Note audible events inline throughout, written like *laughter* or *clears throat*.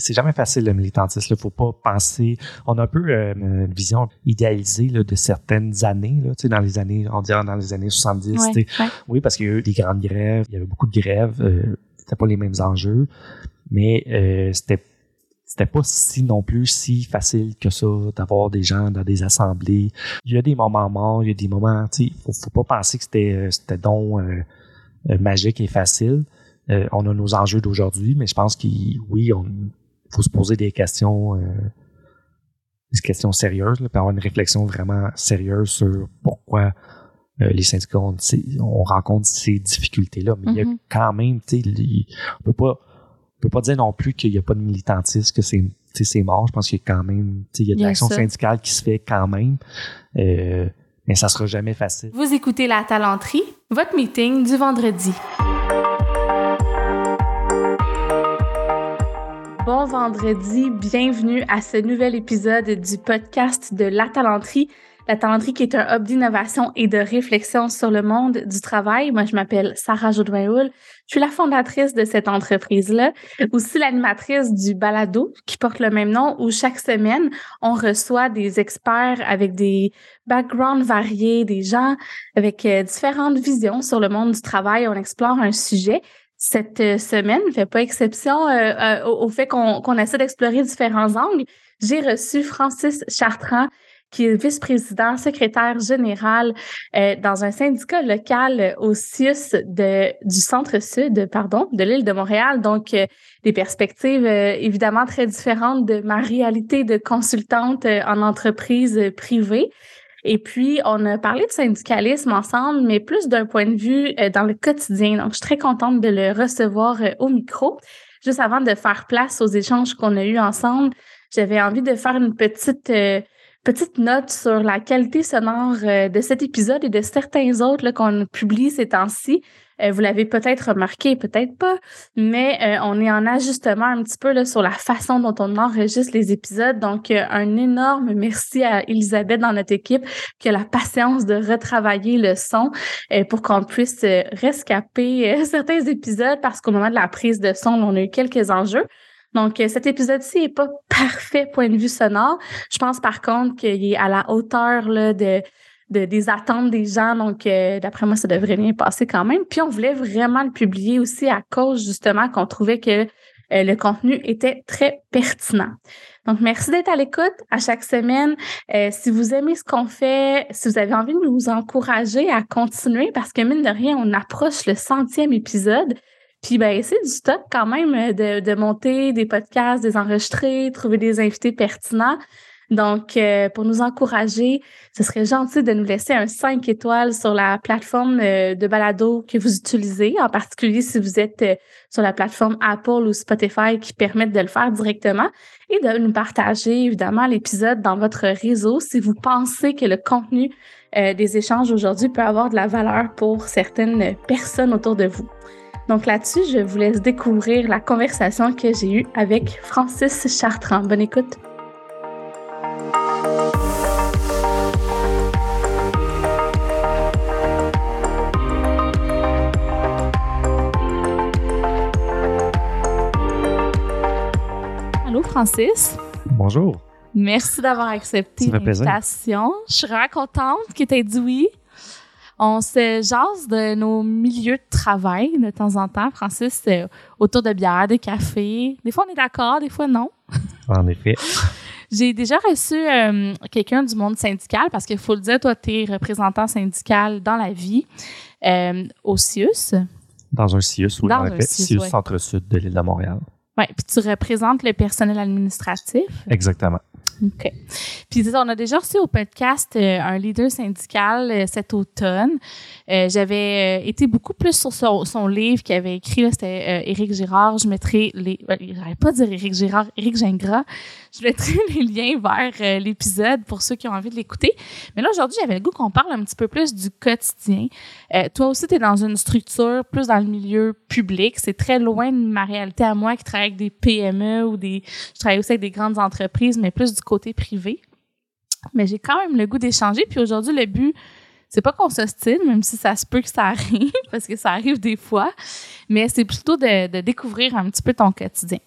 c'est jamais facile le militantisme. Il faut pas penser. On a un peu euh, une vision idéalisée là, de certaines années, là, dans les années, on dirait dans les années 70. Oui, parce qu'il y a eu des grandes grèves, il y avait beaucoup de grèves, euh, c'était pas les mêmes enjeux, mais euh, c'était c'était pas si non plus si facile que ça d'avoir des gens dans des assemblées. Il y a des moments morts, il y a des moments, tu sais, faut, faut pas penser que c'était euh, c'était donc magique et facile. on a nos enjeux d'aujourd'hui, mais je pense qu'il oui, on faut se poser des questions, euh, des questions sérieuses, là, puis avoir une réflexion vraiment sérieuse sur pourquoi euh, les syndicats ont, on rencontre ces difficultés-là. Mais il y a mm-hmm. quand même, tu sais, on peut pas, on peut pas dire non plus qu'il n'y a pas de militantisme, que c'est c'est mort. Je pense qu'il y a quand même, il y a de l'action syndicale qui se fait quand même. Euh, mais ça sera jamais facile. Vous écoutez La Talenterie, votre meeting du vendredi. Bon vendredi, bienvenue à ce nouvel épisode du podcast de La Talenterie. La Talenterie qui est un hub d'innovation et de réflexion sur le monde du travail. Moi, je m'appelle Sarah Jodoin-Houl. Je suis la fondatrice de cette entreprise-là, aussi l'animatrice du balado qui porte le même nom où chaque semaine, on reçoit des experts avec des backgrounds variés, des gens avec euh, différentes visions sur le monde du travail. On explore un sujet cette euh, semaine ne fait pas exception euh, euh, au, fait qu'on essaie d'explorer différents angles. J'ai reçu Francis Chartrand, qui est vice-président, secrétaire général dans un syndicat local au CIUS du centre-sud, pardon, de l'île de Montréal. Donc, des perspectives évidemment très différentes de ma réalité de consultante en entreprise privée. Et puis, on a parlé de syndicalisme ensemble, mais plus d'un point de vue euh, dans le quotidien. Donc, je suis très contente de le recevoir euh, au micro. Juste avant de faire place aux échanges qu'on a eus ensemble, j'avais envie de faire une petite euh, petite note sur la qualité sonore de cet épisode et de certains autres qu'on publie ces temps-ci. Euh, vous l'avez peut-être remarqué, peut-être pas, mais euh, on est en ajustement un petit peu sur la façon dont on enregistre les épisodes. Donc, euh, un énorme merci à Elisabeth dans notre équipe qui a la patience de retravailler le son pour qu'on puisse rescaper *laughs* certains épisodes parce qu'au moment de la prise de son, on a eu quelques enjeux. Donc, cet épisode-ci n'est pas parfait point de vue sonore. Je pense par contre qu'il est à la hauteur là, de, de, des attentes des gens. Donc, euh, d'après moi, ça devrait bien passer quand même. Puis, on voulait vraiment le publier aussi à cause, justement, qu'on trouvait que euh, le contenu était très pertinent. Donc, merci d'être à l'écoute à chaque semaine. Euh, si vous aimez ce qu'on fait, si vous avez envie de nous encourager à continuer, parce que mine de rien, on approche le centième épisode. Puis ben c'est du stock quand même de, de monter des podcasts, des enregistrer, trouver des invités pertinents. Donc, euh, pour nous encourager, ce serait gentil de nous laisser un 5 étoiles sur la plateforme euh, de balado que vous utilisez, en particulier si vous êtes euh, sur la plateforme Apple ou Spotify qui permettent de le faire directement et de nous partager évidemment l'épisode dans votre réseau si vous pensez que le contenu des échanges aujourd'hui peut avoir de la valeur pour certaines personnes autour de vous. Donc là-dessus, je vous laisse découvrir la conversation que j'ai eue avec Francis Chartrand. Bonne écoute. Allô, Francis? Bonjour. Merci d'avoir accepté l'invitation. Je suis vraiment contente que tu aies dit oui. On se jase de nos milieux de travail de temps en temps, Francis, euh, autour de bière, de café. Des fois, on est d'accord, des fois, non. *laughs* En effet. J'ai déjà reçu euh, quelqu'un du monde syndical parce qu'il faut le dire, toi, tu es représentant syndical dans la vie euh, au CIUS. Dans un CIUS, oui, dans en CIUS, centre-sud de l'île de Montréal. Oui, puis tu représentes le personnel administratif. Exactement. OK. Puis on a déjà reçu au podcast euh, un leader syndical euh, cet automne. Euh, j'avais été beaucoup plus sur son, livre qu'il avait écrit, c'était Éric Girard. Je mettrai les... J'arrête pas dire Éric Girard, Éric Gingras. Je mettrai *laughs* les liens vers l'épisode pour ceux qui ont envie de l'écouter. Mais là, aujourd'hui, j'avais le goût qu'on parle un petit peu plus du quotidien. toi aussi, tu es dans une structure plus dans le milieu public. C'est très loin de ma réalité à moi qui travaille avec des PME ou des... Je travaille aussi avec des grandes entreprises, mais plus du côté privé. Mais j'ai quand même le goût d'échanger. Puis aujourd'hui, le but, c'est pas qu'on s'ostine, même si ça se peut que ça arrive, *laughs* parce que ça arrive des fois, mais c'est plutôt de, découvrir un petit peu ton quotidien.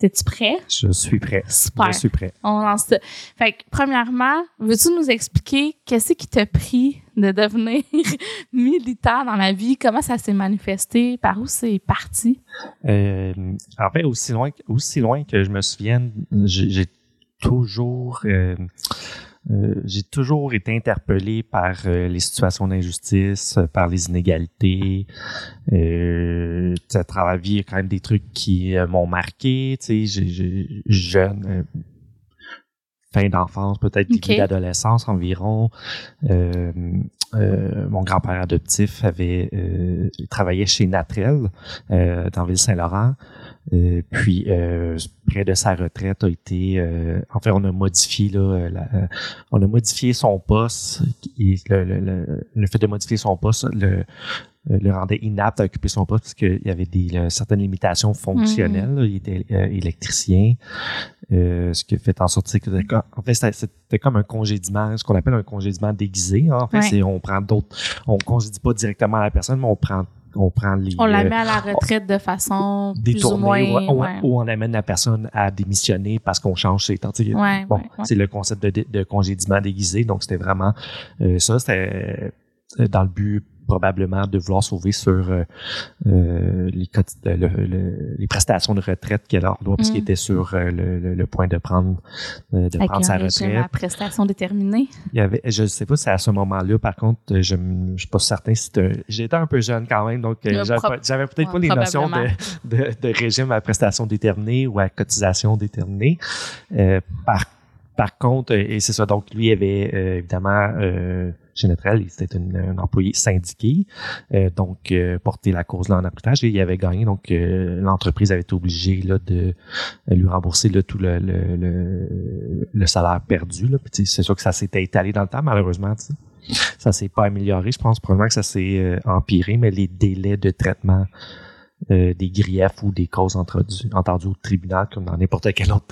T'es-tu prêt? Je suis prêt. Super. Je suis prêt. On lance ça. Fait que, premièrement, veux-tu nous expliquer qu'est-ce qui t'a pris de devenir *laughs* militaire dans la vie? Comment ça s'est manifesté? Par où c'est parti? Euh, en fait, aussi loin, aussi loin que je me souvienne, j'ai toujours... Euh, euh, j'ai toujours été interpellé par euh, les situations d'injustice, euh, par les inégalités. Euh, à travers la vie, il y a quand même des trucs qui m'ont marqué. Tu sais, jeune, fin d'enfance, peut-être début d'adolescence environ. mon grand-père adoptif avait travaillé chez Natrel dans Ville-Saint-Laurent. Euh, puis euh, près de sa retraite a été euh, en fait on a modifié là on a modifié son poste le, le, le, fait de modifier son poste le le rendait inapte à occuper son poste parce qu'il y avait des certaines limitations fonctionnelles. Mm-hmm. il était électricien, ce qui fait en sorte que en fait c'était comme un congédiement, ce qu'on appelle un congédiement déguisé. Hein. En fait, c'est on prend d'autres, on congédie pas directement à la personne, mais on prend on prend les. On la met à la retraite de façon détournée plus ou, moins, ou, on amène la personne à démissionner parce qu'on change ses temps. bon, c'est le concept de, de, congédiement déguisé. Donc, c'était vraiment euh, ça. C'était euh, dans le but probablement de vouloir sauver sur euh, euh les, le, les prestations de retraite qu'elle a droit, parce qu'il mm. était sur euh, le, le, point de prendre, euh, de prendre sa retraite. La prestation déterminée. Il y avait, je ne sais pas si à ce moment-là, par contre, je ne suis pas certain si j'étais un peu jeune quand même, donc j'avais peut-être pas les notions de, de, de, régime à prestation déterminée ou à cotisation déterminée. par par contre, et c'est ça, donc lui avait évidemment euh, chez Netrel, il était un employé syndiqué, euh, donc euh, la cause là en arbitrage et il avait gagné. Donc euh, l'entreprise avait été obligée là, de lui rembourser là, tout le, le, le, salaire perdu. Là. c'est sûr que ça s'était étalé dans le temps, malheureusement. Ça s'est pas amélioré. Je pense probablement que ça s'est empiré, mais les délais de traitement des griefs ou des causes entendues, au tribunal, comme dans n'importe quel autre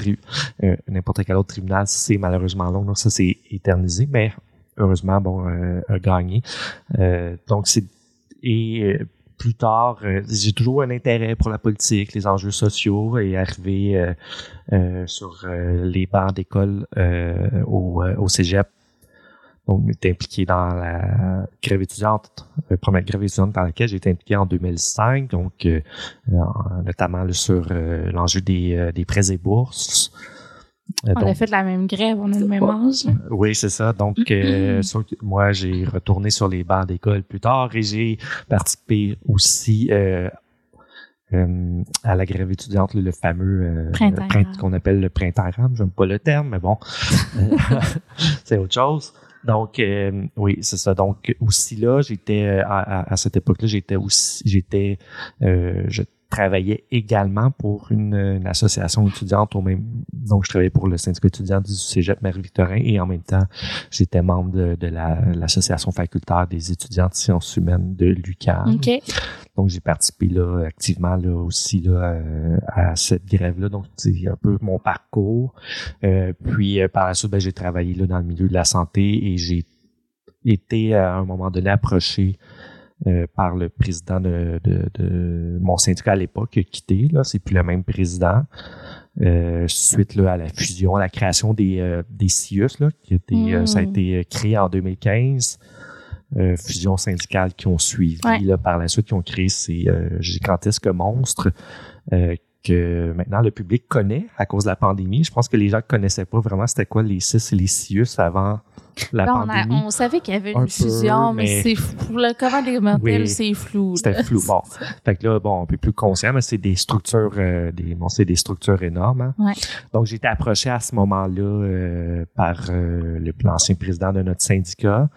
n'importe quel autre tribunal, c'est malheureusement long. Donc ça, c'est éternisé. Mais heureusement, bon, euh, a gagné. Euh, donc, c'est. Et euh, plus tard, j'ai toujours un intérêt pour la politique, les enjeux sociaux et arrivé sur les bancs d'école au, au cégep. Donc, j'étais impliqué dans la grève étudiante, la première grève étudiante par laquelle j'ai été impliqué en 2005, donc notamment sur l'enjeu des, des prêts et bourses. Euh, on a fait la même grève, on a le même âge. Oui, c'est ça. Donc, euh, moi, j'ai retourné sur les bancs d'école plus tard et j'ai participé aussi euh, à la grève étudiante, le, fameux printemps qu'on appelle le printemps arabe. J'aime pas le terme, mais bon, *laughs* *laughs* c'est autre chose. Donc, oui, c'est ça. Donc, aussi là, j'étais à, cette époque-là, j'étais aussi, j'étais, je travaillais également pour une, association étudiante au même donc je travaillais pour le syndicat étudiant du Cégep Marie-Victorin et en même temps j'étais membre de, l'association facultaire des étudiants de sciences humaines de l'UQAM. Donc j'ai participé là activement là aussi là à cette grève là donc c'est un peu mon parcours. Euh, puis euh, par la suite ben, j'ai travaillé là dans le milieu de la santé et j'ai été à un moment donné approché euh, par le président de, de, mon syndicat à l'époque, qui a quitté. Là, c'est plus le même président. Euh, suite là, à la fusion, à la création des, euh, des CIUS, là, qui était, ça a mm. été créé en 2015. fusion syndicale qui ont suivi là, par la suite, qui ont créé ces gigantesques monstres que maintenant le public connaît à cause de la pandémie. Je pense que les gens ne connaissaient pas vraiment c'était quoi les CIS et les CIUS avant la pandémie. On, savait qu'il y avait une fusion, mais, c'est flou. Le comment des c'est flou. C'était flou. Bon. *laughs* fait que là, bon, un peu plus conscient, mais c'est des structures, euh, des, bon, c'est des structures énormes. Hein. Donc, j'ai été approché à ce moment-là euh, par euh, l'ancien président de notre syndicat.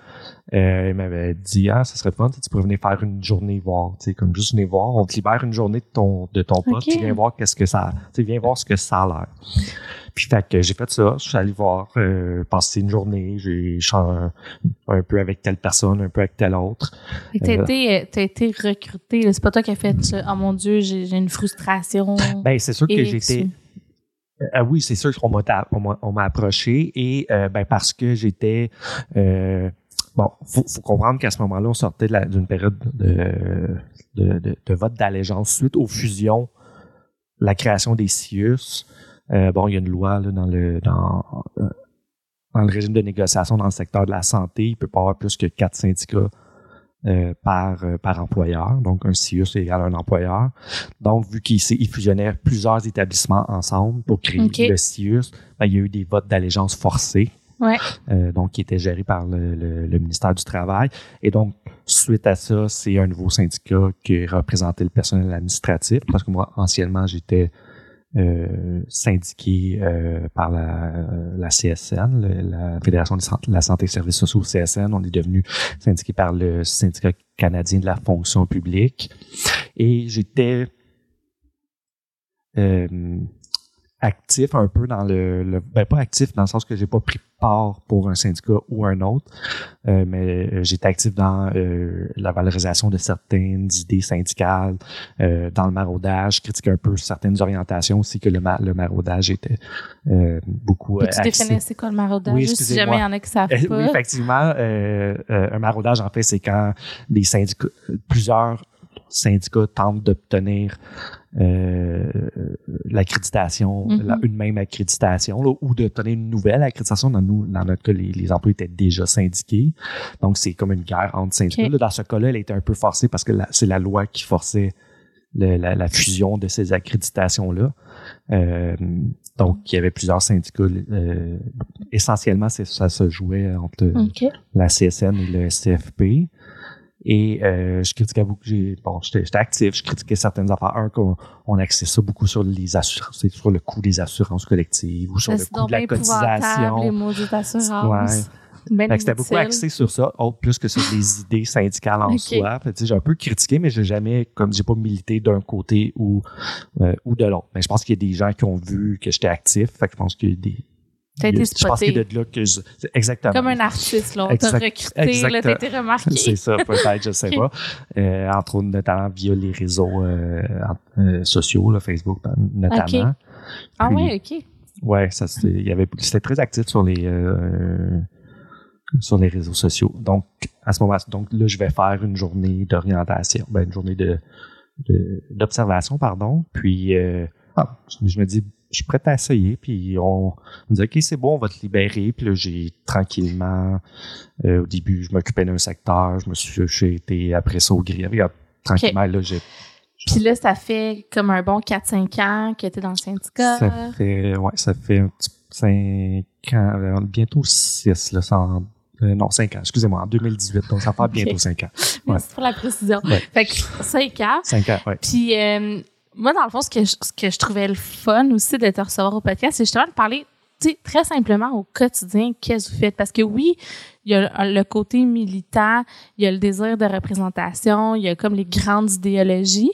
il m'avait dit, ah, ça serait fun, tu pourrais venir faire une journée voir, tu sais, comme juste venir voir. On te libère une journée de ton, de ton poste, tu viens voir qu'est-ce que ça, tu viens voir ce que ça a l'air. Puis fait que j'ai fait ça, je suis allé voir, euh, passer une journée, j'ai un, un peu avec telle personne, un peu avec telle autre. T'as euh, été, euh, été recruté, c'est pas toi qui as fait ça. Oh mon Dieu, j'ai une frustration. Ben c'est sûr que j'étais. Ah oui, c'est sûr qu'on m'a on m'a approché et ben parce que j'étais bon, faut, faut comprendre qu'à ce moment-là, on sortait d'une période de, de, de, de vote d'allégeance suite aux fusions la création des CIUS. Bon, il y a une loi là, dans le dans, dans le régime de négociation dans le secteur de la santé. Il peut pas avoir plus que quatre syndicats euh, par, euh, par employeur. Donc, un CIUS égal à un employeur. Donc, vu qu'il fusionnait plusieurs établissements ensemble pour créer le CIUS, ben, il y a eu des votes d'allégeance forcés. Ouais. Euh, donc, qui étaient gérés par le, le, ministère du Travail. Et donc, suite à ça, c'est un nouveau syndicat qui représentait le personnel administratif. Parce que moi, anciennement, j'étais euh, syndiqué euh, par la, la CSN, la Fédération de la santé et services sociaux CSN. On est devenu syndiqué par le syndicat canadien de la fonction publique. Et j'étais euh, actif un peu dans le, le, ben pas actif dans le sens que j'ai pas pris part pour un syndicat ou un autre, euh, mais euh, j'étais actif dans euh, la valorisation de certaines idées syndicales, dans le maraudage, critiquer un peu certaines orientations aussi que le, le maraudage était beaucoup. Peux-tu définir c'est quoi le maraudage oui, si jamais il y en a qui savent *laughs* pas? oui, effectivement, un maraudage en fait c'est quand des syndicats, plusieurs syndicats tentent d'obtenir euh, l'accréditation, mm-hmm. une même accréditation, ou d'obtenir une nouvelle accréditation. Dans, nous, dans notre cas, les, emplois étaient déjà syndiqués. Donc, c'est comme une guerre entre syndicats. dans ce cas-là, elle était un peu forcée parce que c'est la loi qui forçait la, fusion de ces accréditations-là. Euh, donc, il y avait plusieurs syndicats. Euh, essentiellement, ça se jouait entre la CSN et le SCFP. Et euh, je critiquais beaucoup, bon, j'étais actif, je critiquais certaines affaires. Un, qu'on on axait ça beaucoup sur les assurances, sur le coût des assurances collectives ou sur le coût de la cotisation. les mots d'assurance. Ouais. c'était beaucoup axé sur ça, autre plus que sur les idées syndicales en soi. J'ai un peu critiqué, mais j'ai jamais, comme j'ai pas milité d'un côté ou euh, ou de l'autre. Mais je pense qu'il y a des gens qui ont vu que j'étais actif. Fait que je pense qu'il y a des, T'as été spoté. Je pense que de là que je... Exactement. Comme un artiste, là. On t'a recruté, là, t'as été remarqué. C'est ça, peut-être, je sais *laughs* pas. Euh, entre autres, notamment via les réseaux euh, euh, sociaux, là, Facebook notamment. Ah ouais, OK. Ouais, ça, il y avait, c'était très actif sur les, euh, sur les réseaux sociaux. Donc, à ce moment donc là, je vais faire une journée d'orientation, ben, une journée de, d'observation, pardon. Puis, euh, ah, je me dis, je suis prêt à essayer. Puis on, me dit, OK, c'est bon, on va te libérer. Puis là, j'ai tranquillement, euh, au début, je m'occupais d'un secteur, je me suis j'ai été après ça au gris. Tranquillement, là, j'ai. Puis là, ça fait comme un bon 4-5 ans que tu es dans le syndicat. Ça fait, ouais, ça fait un petit 5 ans, euh, bientôt 6, là, sans, euh, non, 5 ans, excusez-moi, en 2018, donc ça fait bientôt 5 ans. Merci pour la précision. Fait que 5 ans. 5 ans, oui. Puis, moi, dans le fond, ce que, je, ce que je trouvais le fun aussi de te recevoir au podcast, c'est justement de parler très simplement au quotidien, qu'est-ce que vous faites? Parce que oui, il y a le côté militant, il y a le désir de représentation, il y a comme les grandes idéologies.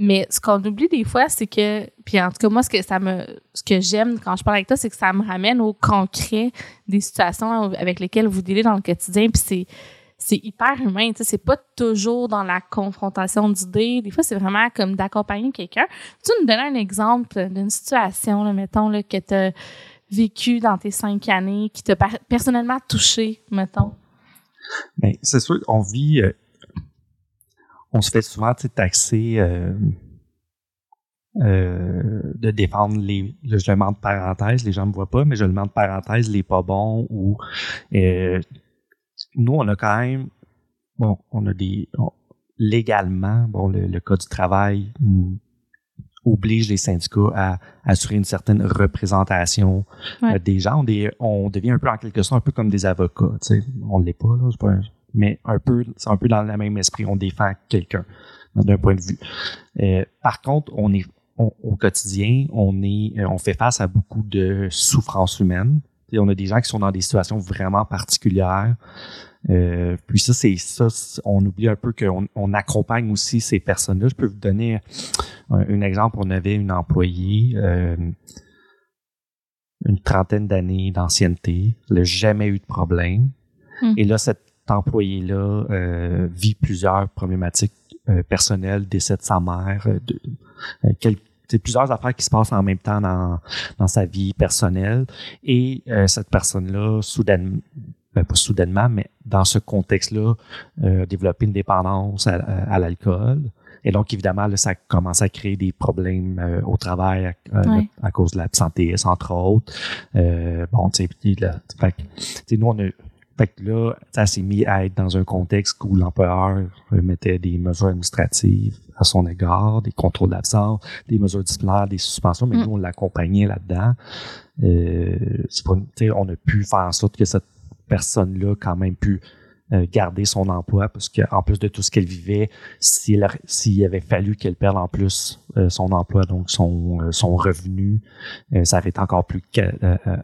Mais ce qu'on oublie des fois, c'est que, puis en tout cas, moi, ce que ça me, ce que j'aime quand je parle avec toi, c'est que ça me ramène au concret des situations avec lesquelles vous dealez dans le quotidien. Puis c'est, c'est hyper humain. Tu sais, c'est pas toujours dans la confrontation d'idées. Des fois, c'est vraiment comme d'accompagner quelqu'un. Tu nous donner un exemple d'une situation, mettons, que tu as vécu dans tes cinq années, qui t'a personnellement touché, mettons? Bien, c'est sûr, on vit. Euh, on se fait souvent taxer euh, euh, de défendre les. le mets de parenthèse, les gens me voient pas, mais je le mets de parenthèse les pas bons ou nous, on a quand même, bon, on a des, légalement, bon, le, Code du travail oblige les syndicats à assurer une certaine représentation euh, des gens. On, devient un peu en quelque sorte un peu comme des avocats, tu sais. On l'est pas, là, pas mais un peu, c'est un peu dans le même esprit. On défend quelqu'un d'un point de vue. Euh, par contre, on est au quotidien, on est, euh, on fait face à beaucoup de souffrances humaines. On a des gens qui sont dans des situations vraiment particulières. Euh, puis ça, c'est ça, on oublie un peu qu'on on accompagne aussi ces personnes-là. Je peux vous donner un, exemple. On avait une employée, euh, une trentaine d'années d'ancienneté, elle n'a jamais eu de problème. Hmm. Et là, cette employée-là euh, vit plusieurs problématiques personnelles, décès de sa mère, de, c'est plusieurs affaires qui se passent en même temps dans, dans sa vie personnelle. Et cette personne-là, soudainement, ben, pas soudainement, mais dans ce contexte-là, euh, développer une dépendance à, l'alcool. Et donc, évidemment, là, ça commence à créer des problèmes euh, au travail à, cause de l'absentéisme, entre autres. bon, tu sais, nous, on a fait que là, ça s'est mis à être dans un contexte où l'employeur mettait des mesures administratives à son égard, des contrôles d'absence, des mesures disciplinaires, des suspensions, mais mm. nous, on l'accompagnait là-dedans. Euh, on a pu faire en sorte que cette personne-là quand même pu garder son emploi parce qu'en plus de tout ce qu'elle vivait, s'il s'il avait fallu qu'elle perde en plus euh, son emploi, donc son, euh, son revenu, ça aurait été encore plus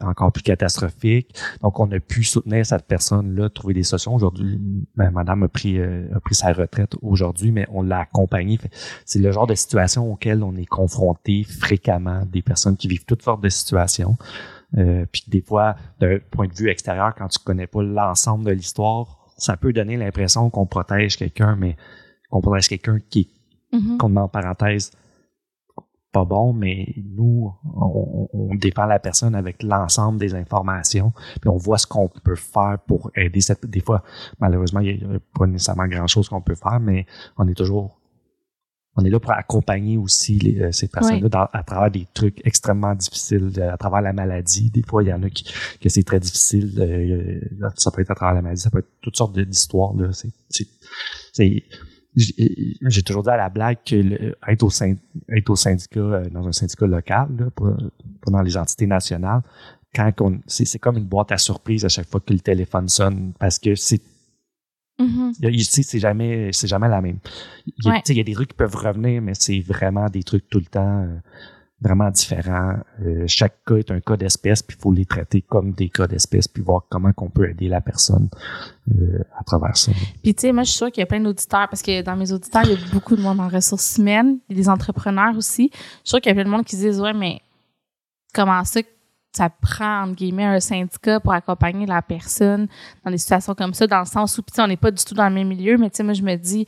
encore plus catastrophique. Donc on a pu soutenir cette personne-là, trouver des solutions. Aujourd'hui, ben, Madame a pris a pris sa retraite aujourd'hui, mais on l'a accompagnée. C'est le genre de situation auquel on est confronté fréquemment, des personnes qui vivent toutes sortes de situations. puis des fois, d'un point de vue extérieur, quand tu connais pas l'ensemble de l'histoire, ça peut donner l'impression qu'on protège quelqu'un, mais qu'on protège quelqu'un qui mm-hmm. qu'on met en parenthèse pas bon, mais nous, on, défend la personne avec l'ensemble des informations, puis on voit ce qu'on peut faire pour aider cette. Des fois, malheureusement, il n'y a pas nécessairement grand-chose qu'on peut faire, mais on est toujours on est là pour accompagner aussi les, euh, ces personnes-là à travers des trucs extrêmement difficiles, euh, à travers la maladie. Des fois, il y en a qui que c'est très difficile. Euh, ça peut être à travers la maladie, ça peut être toutes sortes d'histoires. C'est, j'ai toujours dit à la blague que être, au être au syndicat, dans un syndicat local, là, pas, dans les entités nationales, quand c'est comme une boîte à surprise à chaque fois que le téléphone sonne, parce que c'est Mm-hmm. c'est jamais, c'est jamais la même. Il y, a, des trucs qui peuvent revenir, mais c'est vraiment des trucs tout le temps euh, vraiment différents. Euh, chaque cas est un cas d'espèce, puis il faut les traiter comme des cas d'espèce, puis voir comment qu'on peut aider la personne euh, à travers ça. Puis tu sais, moi je suis sûre qu'il y a plein d'auditeurs, parce que dans mes auditeurs, il y a beaucoup de monde en ressources humaines, il y a des entrepreneurs aussi. Je suis sûre qu'il y a plein de monde qui se disent, ouais, mais comment ça ça prend, entre guillemets, un syndicat pour accompagner la personne dans des situations comme ça, dans le sens où, on n'est pas du tout dans le même milieu, mais tu sais, moi, je me dis,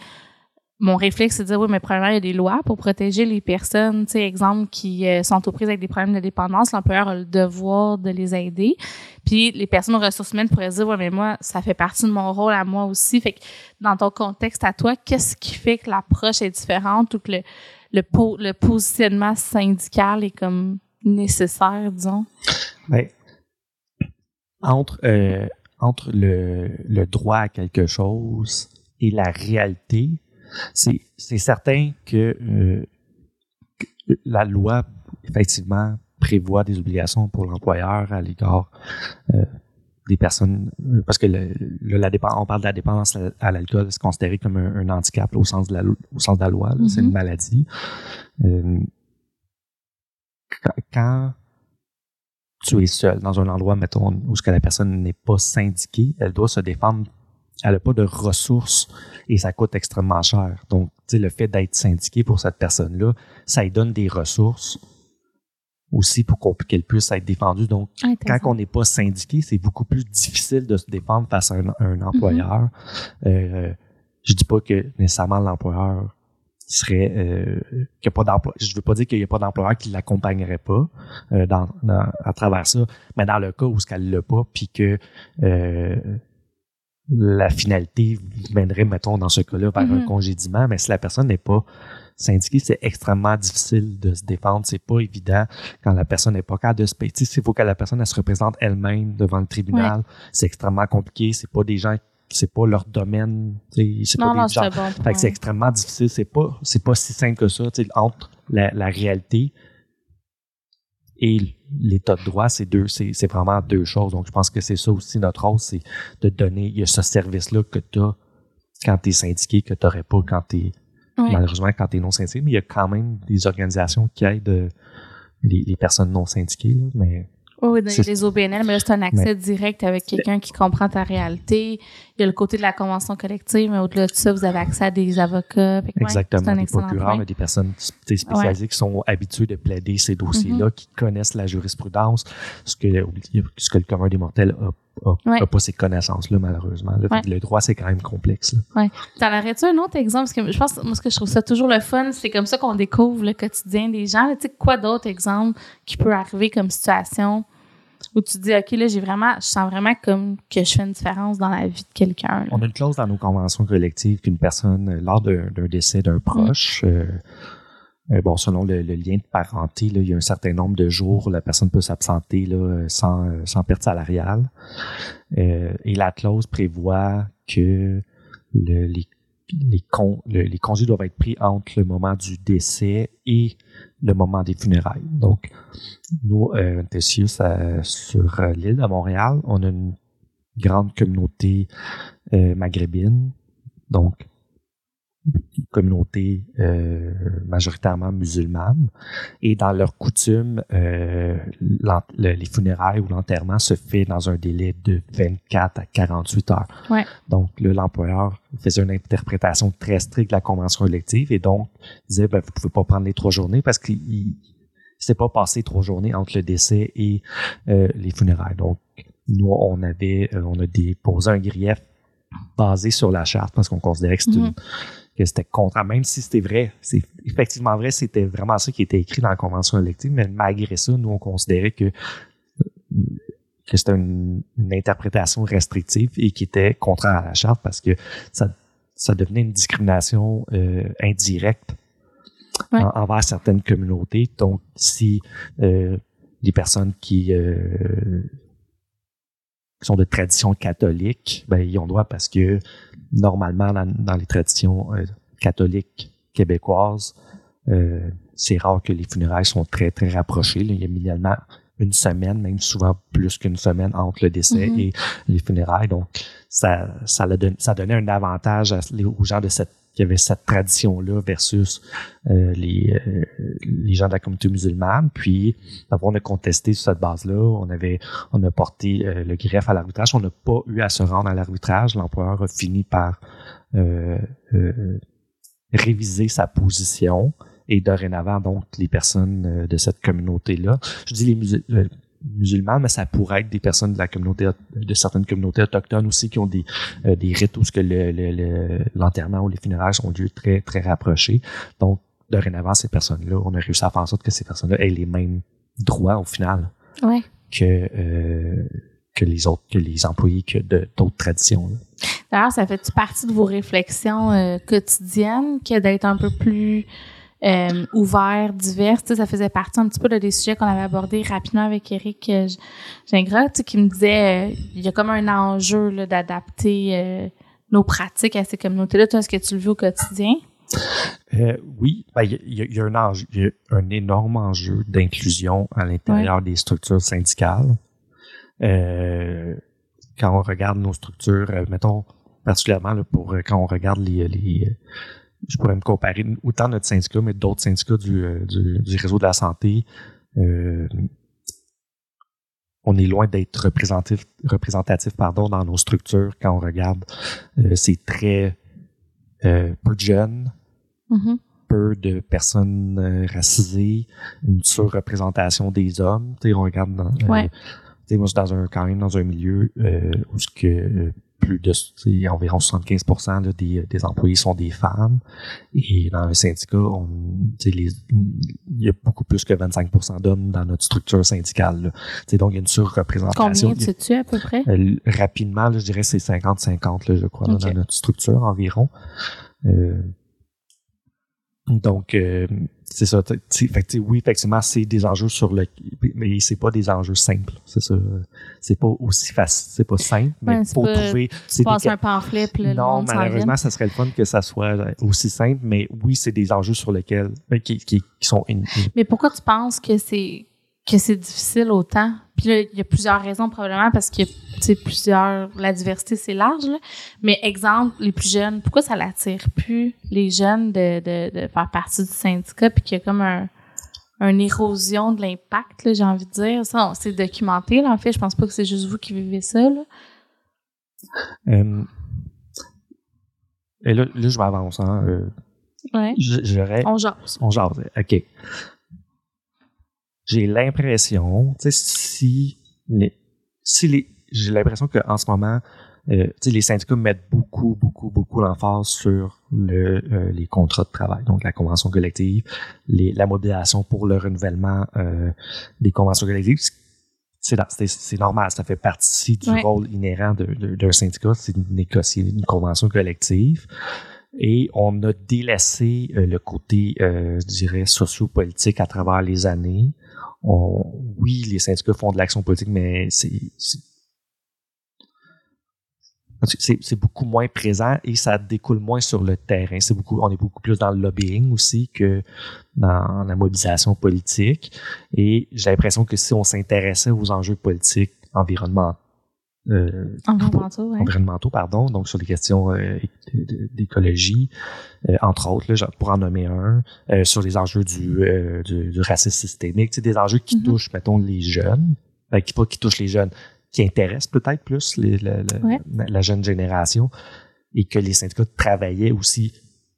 mon réflexe, c'est de dire, oui, mais premièrement, il y a des lois pour protéger les personnes, tu sais, exemple, qui euh, sont aux prises avec des problèmes de dépendance. L'employeur a le devoir de les aider. Puis les personnes aux ressources humaines pourraient dire, oui, mais moi, ça fait partie de mon rôle à moi aussi. Fait que dans ton contexte à toi, qu'est-ce qui fait que l'approche est différente ou que le, le positionnement syndical est comme nécessaire, disons? Ben, entre, euh, entre le, le, droit à quelque chose et la réalité, c'est certain que, euh, la loi, effectivement, prévoit des obligations pour l'employeur à l'égard euh, des personnes, parce que le, la on parle de la dépendance à, l'alcool, c'est considéré comme un, handicap au, sens de la, au sens de la loi, c'est une mm-hmm. maladie. Quand tu es seul dans un endroit, mettons, où ce que la personne n'est pas syndiquée, elle doit se défendre. Elle n'a pas de ressources et ça coûte extrêmement cher. Donc, tu sais, le fait d'être syndiqué pour cette personne-là, ça lui donne des ressources aussi pour qu'elle puisse être défendue. Donc, quand on n'est pas syndiqué, c'est beaucoup plus difficile de se défendre face à un, employeur. Mm-hmm. euh, je dis pas que nécessairement l'employeur serait euh, qu'il n'y a pas d'emploi. Je veux pas dire qu'il n'y a pas d'employeur qui l'accompagnerait pas euh, dans, à travers ça, mais dans le cas où ce qu'elle l'a pas, puis que euh, la finalité mènerait, mettons, dans ce cas-là, vers un mm-hmm. congédiement, mais si la personne n'est pas syndiquée, c'est extrêmement difficile de se défendre. C'est pas évident quand la personne n'est pas capable de se payer. Il faut que la personne elle se représente elle-même devant le tribunal. C'est extrêmement compliqué. C'est pas des gens c'est pas leur domaine, c'est pas des gens. fait que c'est extrêmement difficile, c'est pas c'est pas si simple que ça, entre la, la réalité et l'état de droit, c'est deux, c'est vraiment deux choses. Donc je pense que c'est ça aussi notre rôle, c'est de donner il y a ce service là que tu as quand tu es syndiqué que tu n'aurais pas quand tu es malheureusement quand tu es non syndiqué, mais il y a quand même des organisations qui aident euh, les, les personnes non syndiquées là, mais oui, dans les OBNL, mais là, c'est un accès direct avec quelqu'un qui comprend ta réalité. Il y a le côté de la convention collective, mais au-delà de ça, vous avez accès à des avocats. Exactement. des procureurs, mais des personnes spécialisées qui sont habituées de plaider ces dossiers-là, mm-hmm. qui connaissent la jurisprudence, ce que, ce que le commun des mortels a n'a pas ces connaissances-là, malheureusement. Le droit, c'est quand même complexe. Oui. T'en un autre exemple? Parce que je pense, moi, ce que je trouve ça toujours le fun, c'est comme ça qu'on découvre le quotidien des gens. Tu sais, quoi d'autre exemple qui peut arriver comme situation? Où tu dis, OK, là, j'ai vraiment, je sens vraiment comme que je fais une différence dans la vie de quelqu'un. On a une clause dans nos conventions collectives qu'une personne, euh, lors d'un décès d'un proche, mm. euh, euh, bon, selon le, lien de parenté, là, il y a un certain nombre de jours où la personne peut s'absenter sans perte salariale. et la clause prévoit que le, les les, con, les congés doivent être pris entre le moment du décès et le moment des funérailles. Donc, nous, euh, sur euh, l'île de Montréal, on a une grande communauté euh, maghrébine. Donc, communauté euh, majoritairement musulmane. Et dans leur coutume, euh, les funérailles ou l'enterrement se fait dans un délai de 24 à 48 heures. Ouais. Donc, l'employeur faisait une interprétation très stricte de la convention collective et donc disait, ben, vous pouvez pas prendre les trois journées parce qu'il s'est pas passé trois journées entre le décès et euh, les funérailles. Donc, nous, on avait, on a déposé un grief basé sur la charte parce qu'on considérait que c'était une mm-hmm que c'était contrat, même si c'était vrai. C'est effectivement vrai, c'était vraiment ça qui était écrit dans la convention élective, mais malgré ça, nous, on considérait que que c'était une, interprétation restrictive et qui était contraire à la charte parce que ça, ça devenait une discrimination euh, indirecte envers certaines communautés. Donc, si euh, les personnes qui, euh, qui sont de tradition catholique, ben, ils ont droit parce que normalement, dans, les traditions euh, catholiques québécoises, euh, c'est rare que les funérailles sont très, très rapprochées. Il y a minimalement une semaine, même souvent plus qu'une semaine entre le décès mm-hmm. et les funérailles. Donc, ça, ça, ça donnait un avantage aux gens de cette qui avait cette tradition-là versus euh, les, euh, les gens de la communauté musulmane. Puis, on a contesté sur cette base-là. On avait, on a porté euh, le greffe à l'arbitrage. On n'a pas eu à se rendre à l'arbitrage. L'employeur a fini par réviser sa position. Et dorénavant, donc, les personnes de cette communauté-là, je dis les musulmans, musulmans, mais ça pourrait être des personnes de la communauté, de certaines communautés autochtones aussi qui ont des, euh, des rites où ce que l'enterrement le, ou les funérailles sont lieu très, très rapprochés. Donc, dorénavant, ces personnes-là, on a réussi à faire en sorte que ces personnes-là aient les mêmes droits au final que, euh, que les autres, que les employés que d'autres traditions. D'ailleurs, ça fait partie de vos réflexions euh, quotidiennes que d'être un peu plus euh, ouvert, divers. Ça faisait partie un petit peu de des sujets qu'on avait abordés rapidement avec Eric euh, Gingras, qui me disait euh, il y a comme un enjeu d'adapter euh, nos pratiques à ces communautés-là. Toi, est-ce que tu le vis au quotidien? oui, ben, il y, a, un enjeu, y a un énorme enjeu d'inclusion à l'intérieur des structures syndicales. quand on regarde nos structures, mettons particulièrement là, pour quand on regarde les, les je pourrais me comparer autant notre syndicat, mais d'autres syndicats du, euh, du, du, réseau de la santé. Euh, on est loin d'être représentatif, représentatif pardon, dans nos structures quand on regarde. Euh, c'est très peu de jeunes, mm-hmm. peu de personnes racisées, une surreprésentation des hommes. sais on regarde dans, ouais. moi, je suis dans un, quand même dans un milieu où ce que plus de environ 75 des, des, employés sont des femmes. Et dans le syndicat, on, il y a beaucoup plus que 25% d'hommes dans notre structure syndicale. Donc, il y a une surreprésentation. Combien sais-tu à peu près? Euh, rapidement, je dirais c'est 50-50, je crois, dans notre structure environ. Euh, donc, euh, c'est ça. Fait, oui, effectivement, c'est des enjeux sur le, mais c'est pas des enjeux simples. C'est ça. C'est pas aussi facile. C'est pas simple, mais pour trouver. Tu passes un pamphlet, puis le Non, malheureusement, ça serait le fun que ça soit aussi simple, mais oui, c'est des enjeux sur lesquels, qui, qui, qui sont. Mais pourquoi tu penses que c'est que c'est difficile autant. Puis là, il y a plusieurs raisons probablement parce que tu plusieurs la diversité c'est large là. mais exemple les plus jeunes pourquoi ça l'attire plus les jeunes de, de, de faire partie du syndicat puis qu'il y a comme un une érosion de l'impact j'ai envie de dire? Ça c'est documenté là en fait je pense pas que c'est juste vous qui vivez ça là. Euh, et là, là je m'avance hein, euh, ouais. on jase on jase ok j'ai l'impression, tu sais, si les, si les, j'ai l'impression qu'en ce moment, euh, les syndicats mettent beaucoup, beaucoup, beaucoup l'emphase sur le, euh, les contrats de travail, donc la convention collective, les, la mobilisation pour le renouvellement euh, des conventions collectives, c'est normal, ça fait partie du rôle inhérent d'un syndicat, c'est de négocier une convention collective. Et on a délaissé euh, le côté, euh, je dirais, sociopolitique à travers les années. Oui, les syndicats font de l'action politique, mais c'est c'est beaucoup moins présent et ça découle moins sur le terrain. C'est beaucoup, on est beaucoup plus dans le lobbying aussi que dans la mobilisation politique. Et j'ai l'impression que si on s'intéressait aux enjeux politiques environnementaux, euh, environnementaux, environnementaux, pardon, donc sur les questions euh, d'écologie, euh, entre autres, là, pour en nommer un, euh, sur les enjeux du, du, racisme systémique, des enjeux qui mm-hmm. touchent, mettons, les jeunes, ben, qui pas qui touchent les jeunes, qui intéresse peut-être plus la, jeune génération et que les syndicats travaillaient aussi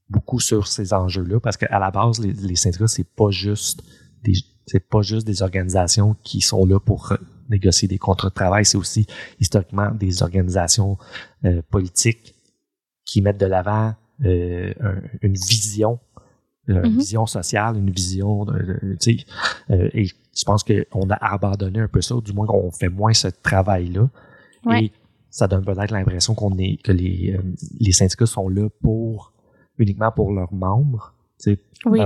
beaucoup sur ces enjeux-là parce qu'à la base, les, syndicats, c'est pas juste des c'est pas juste des organisations qui sont là pour négocier des contrats de travail, c'est aussi historiquement des organisations euh, politiques qui mettent de l'avant euh, une vision une mm-hmm. vision sociale, une vision, de, tu sais, euh, et je pense qu'on a abandonné un peu ça, du moins qu'on fait moins ce travail-là. Et ça donne peut-être l'impression qu'on est que les, euh, les syndicats sont là pour uniquement pour leurs membres oui.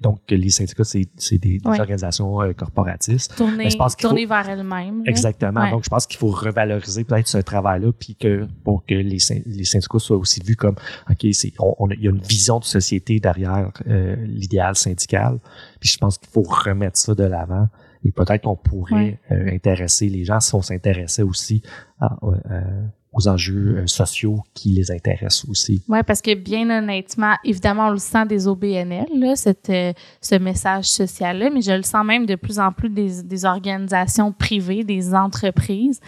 donc, les syndicats, c'est des, organisations euh, corporatistes. Tourner, vers elles-mêmes. Exactement. Donc, je pense qu'il faut revaloriser peut-être ce travail-là, puis que pour que les, les syndicats soient aussi vus comme, OK, c'est, on, il y a une vision de société derrière euh, l'idéal syndical. Puis je pense qu'il faut remettre ça de l'avant. Et peut-être qu'on pourrait euh, intéresser les gens si on s'intéressait aussi à, aux enjeux euh, sociaux qui les intéressent aussi. Oui, parce que bien honnêtement, évidemment, on le sent des OBNL, là, cette, euh, ce message social-là, mais je le sens même de plus en plus des, des organisations privées, des entreprises,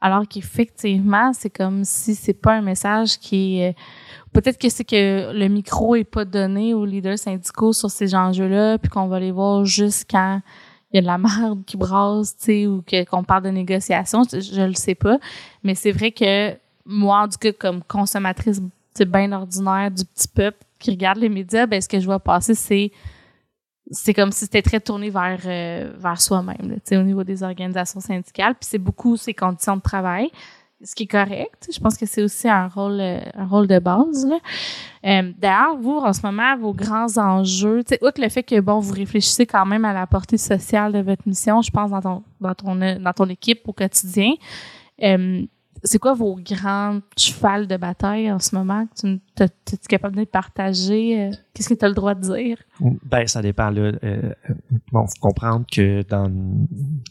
alors qu'effectivement, c'est comme si c'est pas un message qui est... Euh, peut-être que c'est que le micro est pas donné aux leaders syndicaux sur ces enjeux-là, puis qu'on va les voir juste quand il y a de la merde qui brasse, tu sais, ou qu'on parle de négociation, je, je le sais pas. Mais c'est vrai que moi, en tout cas, comme consommatrice bien ordinaire du petit peuple qui regarde les médias, ben, ce que je vois passer, c'est c'est comme si c'était très tourné vers euh, vers soi-même, tu sais, au niveau des organisations syndicales. Puis c'est beaucoup ces conditions de travail ce qui est correct. Je pense que c'est aussi un rôle, euh, un rôle de base. Euh, D'ailleurs, vous, en ce moment, vos grands enjeux, outre le fait que bon, vous réfléchissez quand même à la portée sociale de votre mission, je pense dans ton dans ton dans ton équipe au quotidien. Euh, c'est quoi vos grands chevals de bataille en ce moment que tu es capable de partager? Euh, qu'est-ce que tu as le droit de dire? Ben, ça dépend. Là. Euh, bon, faut comprendre que dans,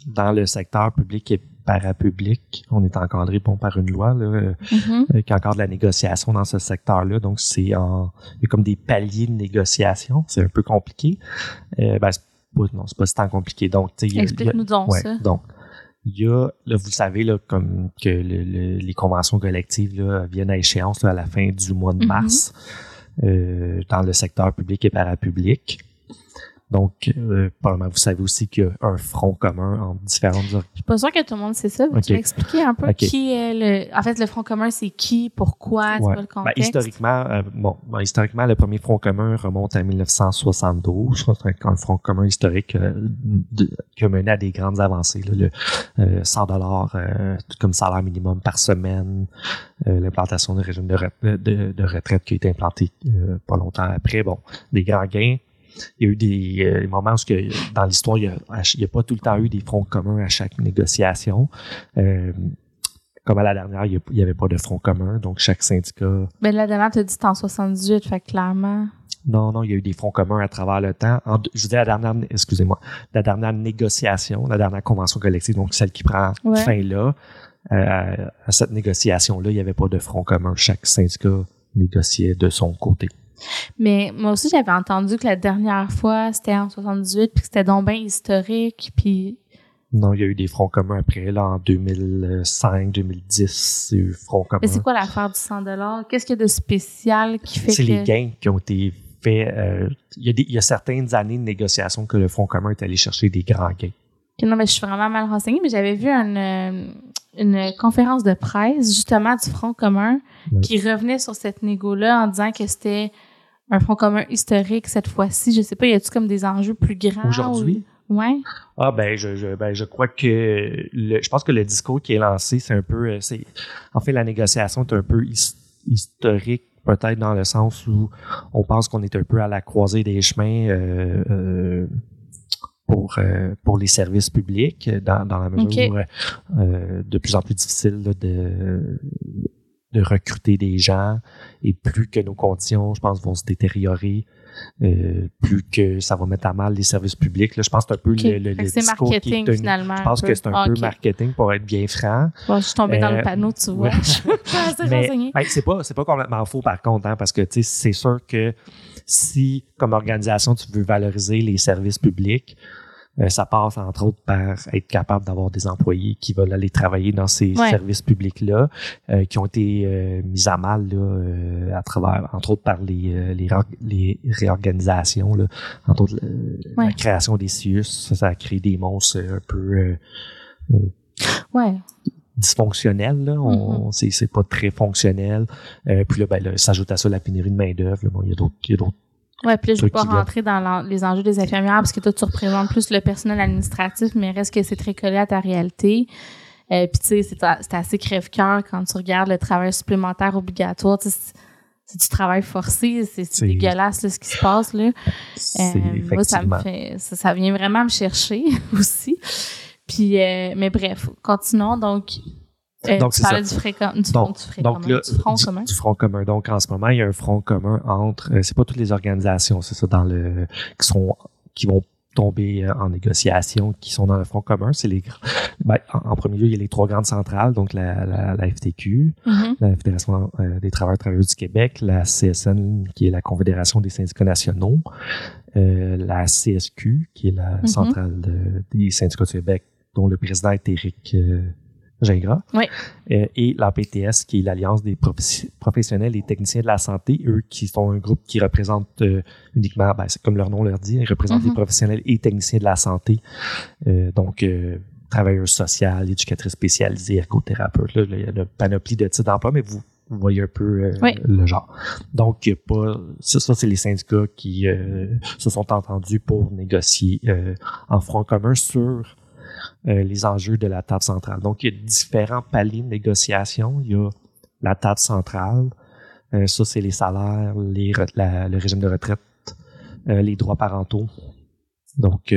dans le secteur public et parapublic, on est encadré bon, par une loi là, mm-hmm. euh, qui encadre la négociation dans ce secteur-là. Donc, c'est en, il y a comme des paliers de négociation. C'est un peu compliqué. Euh, ben, c'est pas, non, c'est pas tant compliqué. Donc, Explique-nous donc ça. Donc, il y a, là, vous savez, là, comme que les conventions collectives là, viennent à échéance à la fin du mois de mm-hmm. mars euh, dans le secteur public et parapublic. Donc, euh, probablement, vous savez aussi qu'il y a un front commun entre différentes Je suis pas sûre que tout le monde sait ça. Tu peux expliquer un peu qui est le... En fait, le front commun, c'est qui, pourquoi, c'est quoi le ben, contexte? historiquement, euh, bon, ben, historiquement, le premier front commun remonte à 1972. C'est un front commun historique euh, qui a mené à des grandes avancées. Là, le 100 euh, dollars comme salaire minimum par semaine, l'implantation de régime de, de, de, retraite qui a été implanté pas longtemps après. Bon, des grands gains il y a eu des, euh, moments où que, dans l'histoire, il n'y a, pas tout le temps eu des fronts communs à chaque négociation. Euh, comme à la dernière, il n'y avait pas de front commun, donc chaque syndicat. Mais la dernière, tu as dit en 78, fait clairement. Non, non, il y a eu des fronts communs à travers le temps. je vous dis la dernière, excusez-moi, la dernière négociation, la dernière convention collective, donc celle qui prend fin là. Euh, à cette négociation-là, il n'y avait pas de front commun. Chaque syndicat négociait de son côté. Mais moi aussi, j'avais entendu que la dernière fois, c'était en 78, puis que c'était donc bien historique, puis... Non, il y a eu des fronts communs après, là, en 2005, 2010, il y a eu fronts communs. Mais c'est quoi l'affaire du 100 Qu'est-ce qu'il y a de spécial qui fait que... C'est les gains qui ont été faits. Euh, il, y a il y a certaines années de négociation que le Front commun est allé chercher des grands gains. Non, mais je suis vraiment mal renseignée, mais j'avais vu une, euh, une conférence de presse, justement, du Front commun, qui revenait sur cette négo-là en disant que c'était un front commun historique cette fois-ci. Je sais pas, y a-tu comme des enjeux plus grands? Aujourd'hui? Ouais. Ah ben je, je, ben je crois que le, je pense que le discours qui est lancé, c'est un peu euh, c'est en fait la négociation est un peu historique peut-être dans le sens où on pense qu'on est un peu à la croisée des chemins euh, euh, pour pour les services publics dans, dans la mesure où de plus en plus difficile de de recruter des gens et plus que nos conditions, je pense, vont se détériorer, euh, plus que ça va mettre à mal les services publics. Là, je pense que c'est un peu le, le, marketing, qui est finalement. Je pense que c'est un peu marketing, pour être bien franc. Bon, je suis tombée dans le euh, panneau, tu vois. *laughs* mais c'est pas, c'est pas complètement faux, par contre, hein, parce que c'est sûr que si, comme organisation, tu veux valoriser les services publics, euh, ça passe entre autres par être capable d'avoir des employés qui veulent aller travailler dans ces services publics-là, euh, qui ont été euh, mis à mal là, à travers, entre autres par les, les, les réorganisations, là, entre autres la création des CIUS, ça, a créé des monstres un peu ouais dysfonctionnel. Là. On, mm-hmm. c'est, pas très fonctionnel. puis là, ben, là, s'ajoute à ça la pénurie de main-d'œuvre. Bon, il y a d'autres, Ouais, puis là, je ne vais pas rentrer dans les enjeux des infirmières parce que toi, tu représentes plus le personnel administratif, mais reste que c'est très collé à ta réalité. Euh, puis tu sais, c'est assez crève-cœur quand tu regardes le travail supplémentaire obligatoire. C'est du travail forcé, c'est dégueulasse ce qui se passe là. Euh, moi, ça me fait, ça, vient vraiment me chercher *laughs* aussi. Puis, euh, mais bref, continuons. Donc, euh, donc, c'est ça. Du, fréquent, du, donc, front, du, donc, commun, du front commun. Du front commun. Donc, en ce moment, il y a un front commun entre, euh, c'est pas toutes les organisations, c'est ça, dans le, qui sont, qui vont tomber euh, en négociation, qui sont dans le front commun. C'est les, ben, en, premier lieu, il y a les trois grandes centrales, donc la, la, la FTQ, mm-hmm. la Fédération des travailleurs travailleuses du Québec, la CSN, qui est la Confédération des syndicats nationaux, euh, la CSQ, qui est la mm-hmm. centrale de, des syndicats du Québec, dont le président est Éric Gingras. Oui. Euh, et l'APTS, qui est l'Alliance des professionnels et techniciens de la santé, eux qui sont un groupe qui représente euh, uniquement, ben, comme leur nom leur dit, ils représentent les mm-hmm. professionnels et techniciens de la santé. Euh, donc, travailleurs sociaux, éducatrices spécialisées, ergothérapeutes. Là, il y a une panoplie de titres d'emploi, mais vous, voyez un peu le genre. Donc, il y a pas, ça, ça c'est les syndicats qui se sont entendus pour négocier en front commun sur euh, les enjeux de la table centrale. Donc, il y a différents paliers de négociation. Il y a la table centrale, euh, ça c'est les salaires, les le régime de retraite, euh, les droits parentaux. Donc,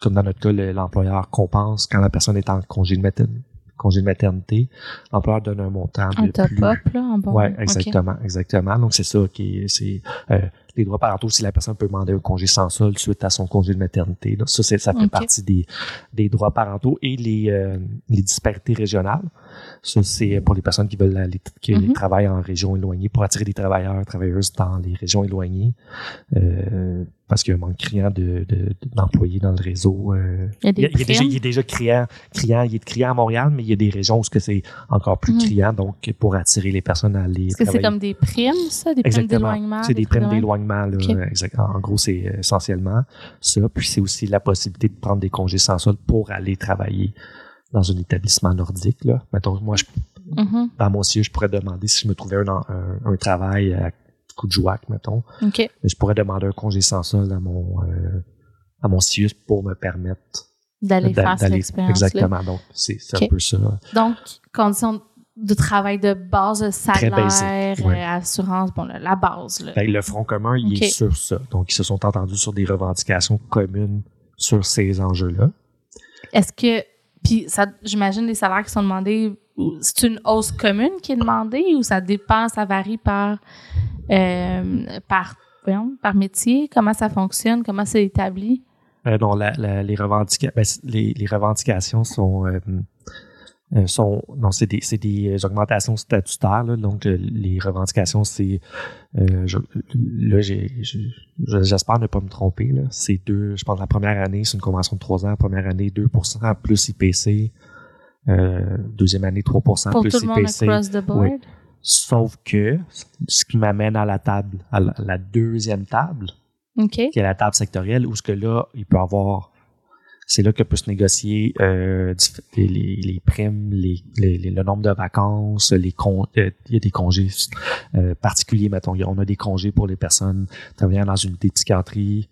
comme dans notre cas, l'employeur compense quand la personne est en congé de maternité. Congé de maternité, l'employeur donne un montant un top up, là, en bon. Ouais, exactement, exactement. Donc c'est ça qui est, c'est les droits parentaux si la personne peut demander un congé sans solde suite à son congé de maternité. Donc, ça, ça fait partie des, des droits parentaux et les, euh, les disparités régionales. Ça, c'est pour les personnes qui veulent aller, qui mm-hmm. travaillent en région éloignée, pour attirer des travailleurs, travailleuses dans les régions éloignées. Euh, parce qu'il y a un manque criant de, d'employés dans le réseau. Euh, il, y a il, déjà, il est déjà criant, criant, il est criant à Montréal, mais il y a des régions où c'est encore plus mm-hmm. criant, donc pour attirer les personnes à aller Est-ce que c'est comme des primes, ça, des primes d'éloignement? C'est des, primes d'éloignement. En gros, c'est essentiellement ça. Puis c'est aussi la possibilité de prendre des congés sans solde pour aller travailler dans un établissement nordique, là. Mettons, moi, je, mm-hmm. dans mon siège, je pourrais demander si je me trouvais un, un, travail à coup de jouac, mettons. Mais je pourrais demander un congé sans solde à mon, euh, à mon CIUS pour me permettre d'aller faire cette expérience. Exactement. Donc, c'est un peu ça. Donc, condition de travail de base, salaire, euh, assurance, bon, la base. Là. Ben, le Front commun, il est sur ça. Donc, ils se sont entendus sur des revendications communes sur ces enjeux-là. Est-ce que, puis ça, j'imagine les salaires qui sont demandés, c'est une hausse commune qui est demandée ou ça dépend, ça varie par, euh, par, par métier? Comment ça fonctionne? Comment c'est établi? Euh, non, la, ben, les, revendications sont, euh, sont non, c'est des, des augmentations statutaires. Donc, les revendications, c'est là, j'espère ne pas me tromper. C'est deux. Je pense la première année, c'est une convention de trois ans. La première année, 2% plus IPC. Euh, deuxième année, 3% Pour plus tout le. Monde across the board? Sauf que ce qui m'amène à la table, à la, deuxième table, qui est la table sectorielle, où ce que là, il peut avoir, c'est là que peut se négocier euh, les, les, primes, les, le nombre de vacances, les con, euh, il y a des congés euh, particuliers, mettons, on a des congés pour les personnes travaillant dans une unité de psychiatrie.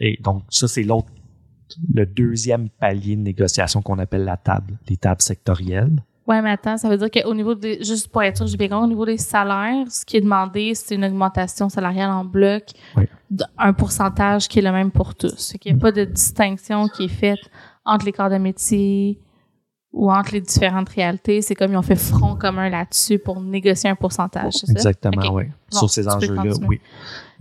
et donc, ça, c'est l'autre le deuxième palier de négociation qu'on appelle la table, les tables sectorielles. Ouais, mais attends, ça veut dire qu'au niveau des, juste pour être sûr, j'ai au niveau des salaires, ce qui est demandé, c'est une augmentation salariale en bloc d'un pourcentage qui est le même pour tous. Il n'y a pas de distinction qui est faite entre les corps de métier ou entre les différentes réalités. C'est comme ils ont fait front commun là-dessus pour négocier un pourcentage, c'est ça? Exactement, oui. Sur ces enjeux-là, oui.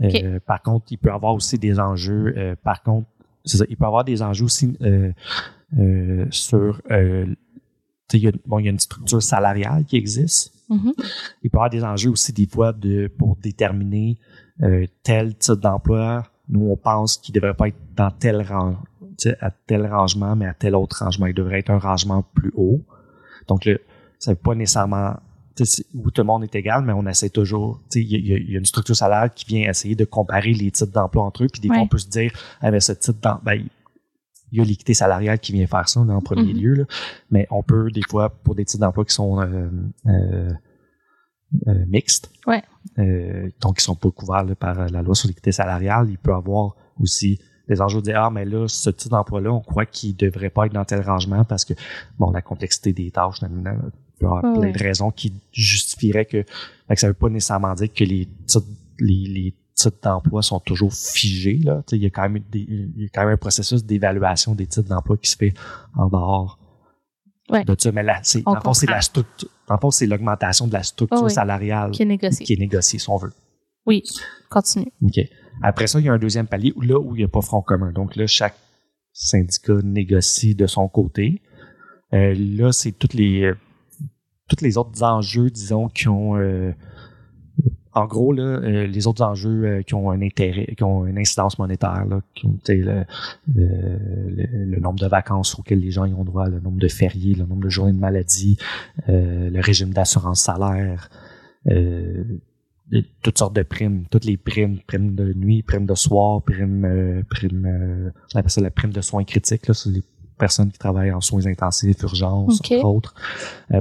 Euh, par contre, il peut y avoir aussi des enjeux, euh, par contre, ça, il peut y avoir des enjeux aussi euh, euh sur il y, a, bon, il y a une structure salariale qui existe. Mm-hmm. Il peut y avoir des enjeux aussi des fois de, pour déterminer euh, tel type d'emploi. Nous, on pense qu'il ne devrait pas être dans tel rang, à tel rangement, mais à tel autre rangement. Il devrait être un rangement plus haut. Donc, ça ne veut pas nécessairement où tout le monde est égal, mais on essaie toujours. Il y, y, a une structure salariale qui vient essayer de comparer les types d'emploi entre eux, puis des fois on peut se dire, avec ce type d'emploi, ben, il y a l'équité salariale qui vient faire ça en premier mm-hmm. lieu. Là. Mais on peut, des fois, pour des types d'emploi qui sont euh, euh, euh mixtes, ouais. euh, donc qui sont pas couverts par la loi sur l'équité salariale, il peut avoir aussi des enjeux de dire ah mais là ce type d'emploi là on croit qu'il devrait pas être dans tel rangement parce que bon la complexité des tâches peut y avoir plein de raisons qui justifieraient que, que ça veut pas nécessairement dire que les les, les titres d'emploi sont toujours figés. Là. Il, y a quand même il y a quand même un processus d'évaluation des titres d'emploi qui se fait en dehors de ça. Mais là, c'est, en fond, c'est la structure. En fond, c'est l'augmentation de la structure salariale qui est négociée. Qui est négociée, si on veut. Oui, continue. OK. Après ça, il y a un deuxième palier où là où il n'y a pas front commun. Donc là, chaque syndicat négocie de son côté. Euh, là, c'est toutes les tous les autres enjeux, disons, qui ont euh, en gros, là, euh, les autres enjeux euh, qui ont un intérêt, qui ont une incidence monétaire, là, qui ont le, le, nombre de vacances auxquelles les gens y ont droit, le nombre de fériés, le nombre de journées de maladie, euh, le régime d'assurance salaire, toutes sortes de primes, toutes les primes, primes de nuit, primes de soir, primes, primes, on appelle ça la prime de soins critiques, là, les personnes qui travaillent en soins intensifs, urgences, entre autres.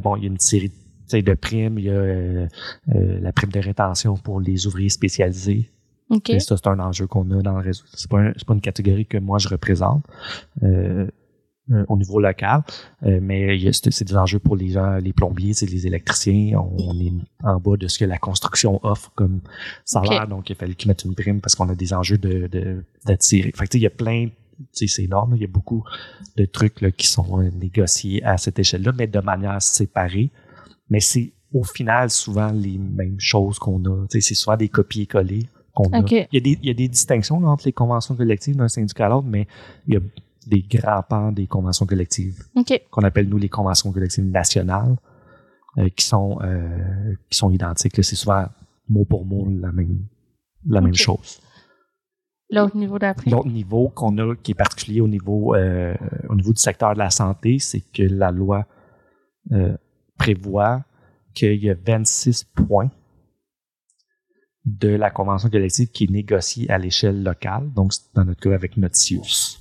bon, il y a une série de de primes, il y a euh, euh, la prime de rétention pour les ouvriers spécialisés. Okay. ça, c'est un enjeu qu'on a dans le réseau. C'est pas, pas une catégorie que moi je représente euh, au niveau local, mais c'est des enjeux pour les gens, les plombiers, les électriciens. On, est en bas de ce que la construction offre comme salaire, donc il a fallu qu'ils mettent une prime parce qu'on a des enjeux de d'attirer. fait il y a plein c'est énorme. Il y a beaucoup de trucs là, qui sont négociés à cette échelle-là, mais de manière séparée mais c'est au final souvent les mêmes choses qu'on a. C'est souvent des copier-coller qu'on a. Il y, a des, il y a des distinctions entre les conventions collectives d'un syndicat à l'autre, mais il y a des grands pans des conventions collectives qu'on appelle nous les conventions collectives nationales euh, qui sont euh, qui sont identiques. C'est souvent mot pour mot la même la même chose. L'autre niveau d'après? L'autre niveau qu'on a qui est particulier au niveau euh, au niveau du secteur de la santé, c'est que la loi euh, prévoit qu'il y a 26 points de la convention collective qui est négociée à l'échelle locale, donc dans notre cas avec Notius.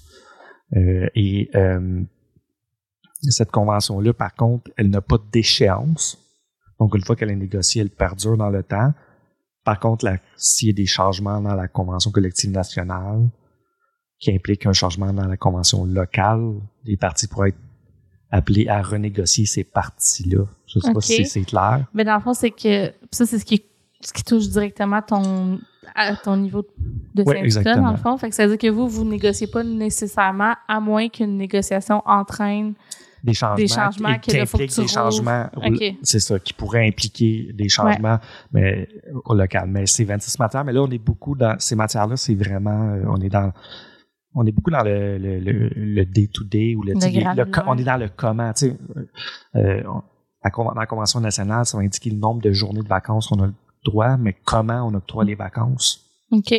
Euh, et euh, cette convention-là, par contre, elle n'a pas d'échéance. Donc, une fois qu'elle est négociée, elle perdure dans le temps. Par contre, s'il y a des changements dans la convention collective nationale qui impliquent un changement dans la convention locale, les parties pourraient être appelé à renégocier ces parties-là. Je sais pas si c'est clair. Mais dans le fond, c'est que ça, c'est ce qui, ce qui touche directement ton, à ton niveau de syndicat, dans le fond. Fait que ça veut dire que vous, vous négociez pas nécessairement, à moins qu'une négociation entraîne des changements, des changements qui, impliquent des changements. C'est ça, qui pourraient impliquer des changements mais, au local. Mais c'est 26 matières. Mais là, on est beaucoup dans ces matières-là, c'est vraiment, euh, on est dans on est beaucoup dans le, le, le, day-to-day ou le, on est dans le comment. Tu sais, euh, dans la Convention nationale, ça va indiquer le nombre de journées de vacances qu'on a le droit, mais comment on octroie les vacances.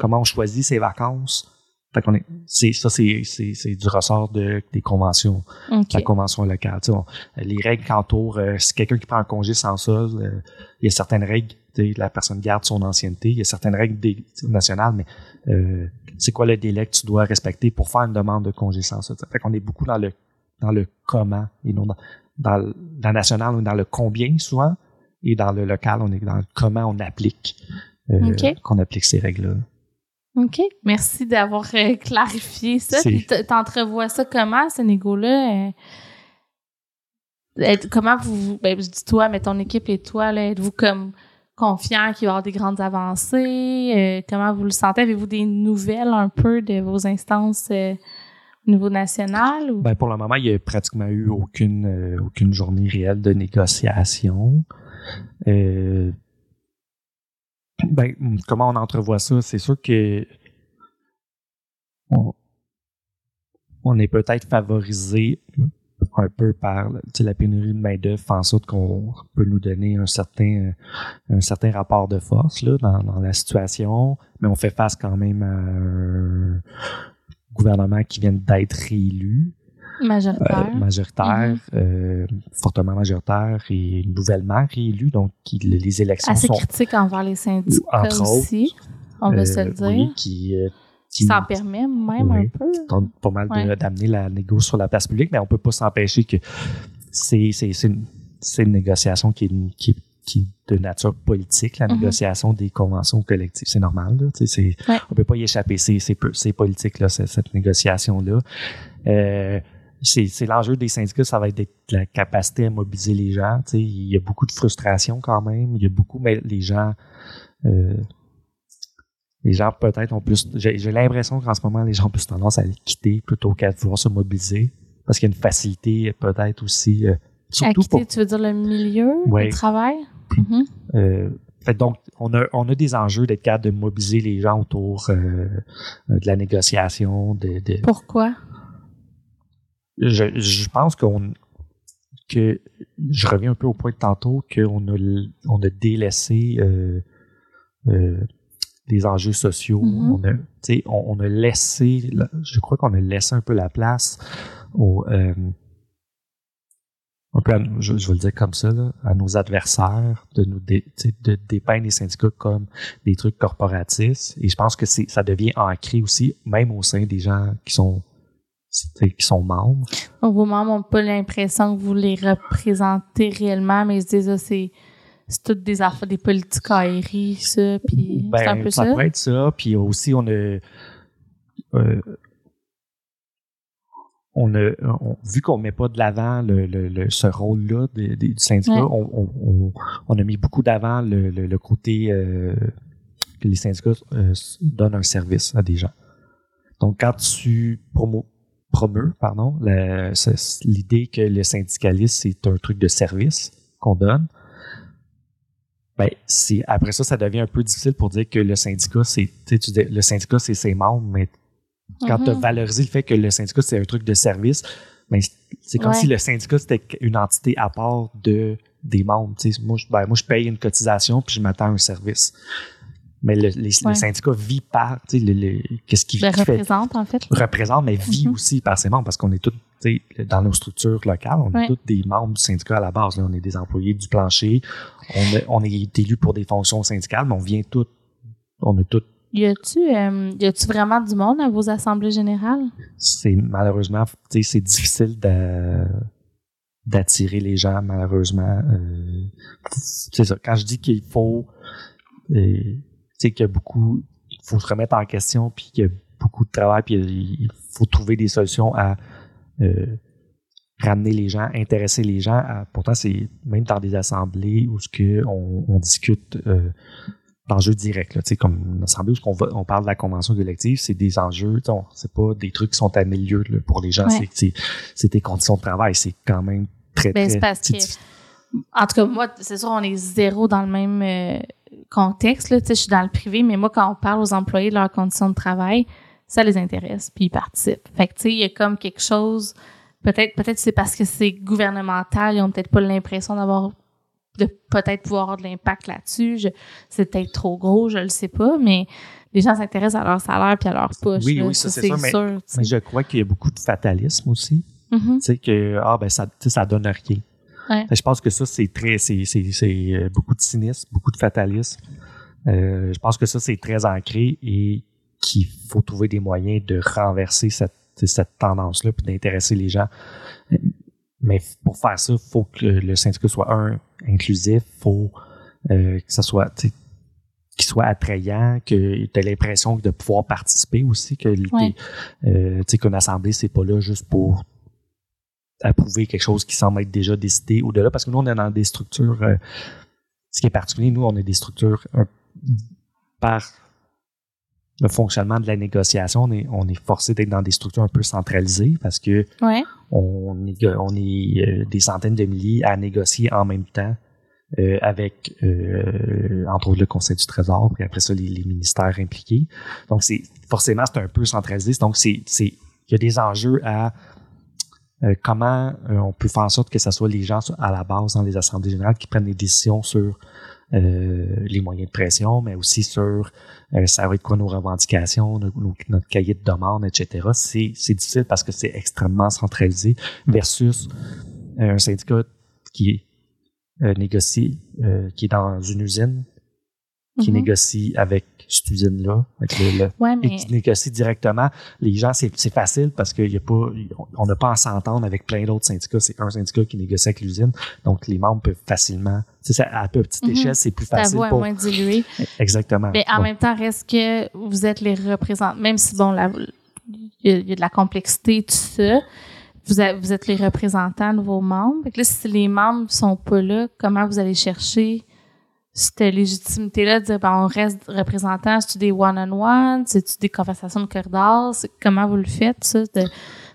Comment on choisit ses vacances. Fait qu'on est, c'est, ça, c'est, c'est, c'est du ressort de, des conventions, la convention locale. Les règles qui entourent, euh, si quelqu'un qui prend un congé sans ça, euh, il y a certaines règles, la personne garde son ancienneté, il y a certaines règles nationales, mais euh, c'est quoi le délai que tu dois respecter pour faire une demande de congé sans ça. Fait qu'on est beaucoup dans le dans le comment et non dans, dans, le national, on est dans le combien souvent, et dans le local, on est dans le comment on applique qu'on applique ces règles-là. OK. Merci d'avoir euh, clarifié ça. Puis t'entrevois ça comment, ce négo-là? Euh, comment vous, ben, je dis toi, mais ton équipe et toi, là, êtes-vous comme confiant qu'il va y avoir des grandes avancées? Euh, comment vous le sentez? Avez-vous des nouvelles un peu de vos instances au niveau national? Ben, pour le moment, il n'y a pratiquement eu aucune, aucune journée réelle de négociation. Euh, ben, comment on entrevoit ça? C'est sûr que on, est peut-être favorisé un peu par la pénurie de main-d'œuvre en sorte qu'on peut nous donner un certain un certain rapport de force là, dans, la situation, mais on fait face quand même à un gouvernement qui vient d'être réélu. Majoritaire. Euh, majoritaire, mm-hmm. euh, fortement majoritaire et nouvellement réélu. Donc, les élections Assez critique envers les syndicats aussi, on va se le euh, dire. Oui, qui, qui ça en permet même un peu. Qui pas mal d'amener la négo sur la place publique, mais on peut pas s'empêcher que c'est une, une, négociation qui est, qui, de nature politique, la mm-hmm. négociation des conventions collectives. C'est normal, là. On peut pas y échapper. C'est politique, là, cette négociation-là. Euh, c'est l'enjeu des syndicats, ça va être la capacité à mobiliser les gens. il y a beaucoup de frustration quand même. Il y a beaucoup, mais les gens, euh, les gens peut-être ont plus. J'ai l'impression qu'en ce moment, les gens ont plus tendance à les quitter plutôt qu'à vouloir se mobiliser, parce qu'il y a une facilité peut-être aussi. Euh, surtout à quitter, tu veux dire le milieu du travail? Mm-hmm. Euh, donc, on a, on a des enjeux d'être capable de mobiliser les gens autour de la négociation. De, de, Pourquoi? Je, je pense qu'on que je reviens un peu au point de tantôt qu'on a on a délaissé euh, euh, des enjeux sociaux. Mm-hmm. on, a, on, on, a laissé, je crois qu'on a laissé un peu la place au euh, un peu je, je, vais le dire comme ça, là, à nos adversaires, de nous dé, de dépeindre les syndicats comme des trucs corporatistes. Et je pense que c'est ça devient ancré aussi, même au sein des gens qui sont qui sont membres. Donc, vos membres n'ont pas l'impression que vous les représentez réellement, mais ils se disent, ah, c'est c'est toutes des affaires, des politiques aériennes, ça, puis c'est un ben, peu ça. Ça peut être ça, puis aussi, on a... Euh, on a vu qu'on met pas de l'avant le, le, ce rôle-là du syndicat, on, on, on, a mis beaucoup d'avant le, côté euh, que les syndicats euh, donnent un service à des gens. Donc, quand tu promo promeut, pardon, l'idée que le syndicalisme, c'est un truc de service qu'on donne. Ben, c'est, après ça, ça devient un peu difficile pour dire que le syndicat, c'est, le syndicat, c'est ses membres, mais quand tu as mm-hmm. valorisé le fait que le syndicat, c'est un truc de service, ben, c'est comme si le syndicat, c'était une entité à part de, des membres. Moi je, ben, moi, je paye une cotisation puis je m'attends à un service mais le, les, syndicat vit par, tu sais, qu'est-ce qui, le représente, en fait. Représente, mais vit mm-hmm. aussi par ses membres, parce qu'on est tous, tu sais, dans nos structures locales, on est tous des membres du syndicat à la base. Là, on est des employés du plancher, on, on est élus pour des fonctions syndicales, mais on vient tous, on est tous y a-tu euh, y a-tu vraiment du monde à vos assemblées générales? C'est malheureusement, tu sais, c'est difficile d'attirer les gens malheureusement. Euh, c'est ça. Quand je dis qu'il faut euh, sais qu'il y a beaucoup, il faut se remettre en question, puis qu'il y a beaucoup de travail, puis il faut trouver des solutions à euh, ramener les gens, intéresser les gens. À, pourtant, c'est même dans des assemblées où ce que on, on discute euh, d'enjeux directs, là, comme une assemblée où on, va, on parle de la convention collective, c'est des enjeux, c'est pas des trucs qui sont à milieu là, pour les gens, c'est, c'est des conditions de travail, c'est quand même très, ben, très... Parce que, en tout cas, moi, c'est sûr, on est zéro dans le même... Euh, contexte, là, je suis dans le privé, mais moi, quand on parle aux employés de leurs conditions de travail, ça les intéresse, puis ils participent. Fait que, tu sais, il y a comme quelque chose, peut-être peut-être c'est parce que c'est gouvernemental, ils ont peut-être pas l'impression d'avoir, de peut-être pouvoir avoir de l'impact là-dessus. C'est peut-être trop gros, je le sais pas, mais les gens s'intéressent à leur salaire puis à leur poche. Oui, oui, ça, c'est sûr, mais, je crois qu'il y a beaucoup de fatalisme aussi. Mm-hmm. Tu sais, que, ah, ben, ça, ça donne rien. Je pense que ça, c'est très, c'est, euh, beaucoup de cynisme, beaucoup de fatalisme. Euh, je pense que ça, c'est très ancré et qu'il faut trouver des moyens de renverser cette, cette tendance-là puis d'intéresser les gens. Mais pour faire ça, il faut que le syndicat soit un inclusif, faut euh, que ça soit qui soit attrayant, que tu as l'impression de pouvoir participer aussi, que euh, qu'une assemblée, c'est pas là juste pour approuver quelque chose qui semble être déjà décidé au-delà, parce que nous, on est dans des structures, euh, ce qui est particulier, nous, on est des structures par le fonctionnement de la négociation, on est, on est forcé d'être dans des structures un peu centralisées parce que on, est, on est euh, des centaines de milliers à négocier en même temps euh, avec, euh, entre autres, le Conseil du Trésor, puis après ça, les, ministères impliqués. Donc, c'est forcément, c'est un peu centralisé. Donc, c'est, c'est, il y a des enjeux à euh, comment on peut faire en sorte que ce soit les gens à la base dans les assemblées générales qui prennent des décisions sur les moyens de pression, mais aussi sur ça va être quoi nos revendications, notre, cahier de demande, etc. C'est, c'est difficile parce que c'est extrêmement centralisé versus un syndicat qui euh, négocie, euh, qui est dans une usine, qui mhm. négocie avec cette usine-là, et qui négocie directement. Les gens, c'est facile parce qu'il y a pas, on n'a pas à s'entendre avec plein d'autres syndicats. C'est un syndicat qui négocie avec l'usine, donc les membres peuvent facilement. Ça, à petite mhm. échelle, c'est plus facile. pour... moins dilué. Exactement. Mais en même temps, reste que vous êtes les représentants, même si bon, il y, a de la complexité, tout ça vous, êtes les représentants de vos membres? Là, si les membres sont pas là, comment vous allez chercher cette légitimité-là de dire, ben, on reste représentant, c'est-tu des one-on-one, c'est-tu des conversations de corridor, comment vous le faites, ça,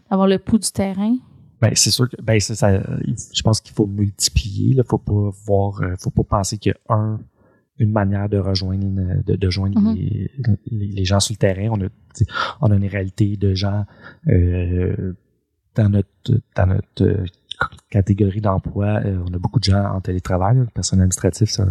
d'avoir le pouls du terrain? Ben, c'est sûr que, ben, ça, je pense qu'il faut multiplier, là. Faut pas voir, euh, faut pas penser qu'il y a un, une manière de rejoindre, de, de joindre mm-hmm. les, les, gens sur le terrain. On a, on a une réalité de gens, euh, dans notre, dans notre euh, catégorie d'emploi, euh, on a beaucoup de gens en télétravail. Le personnel administratif, c'est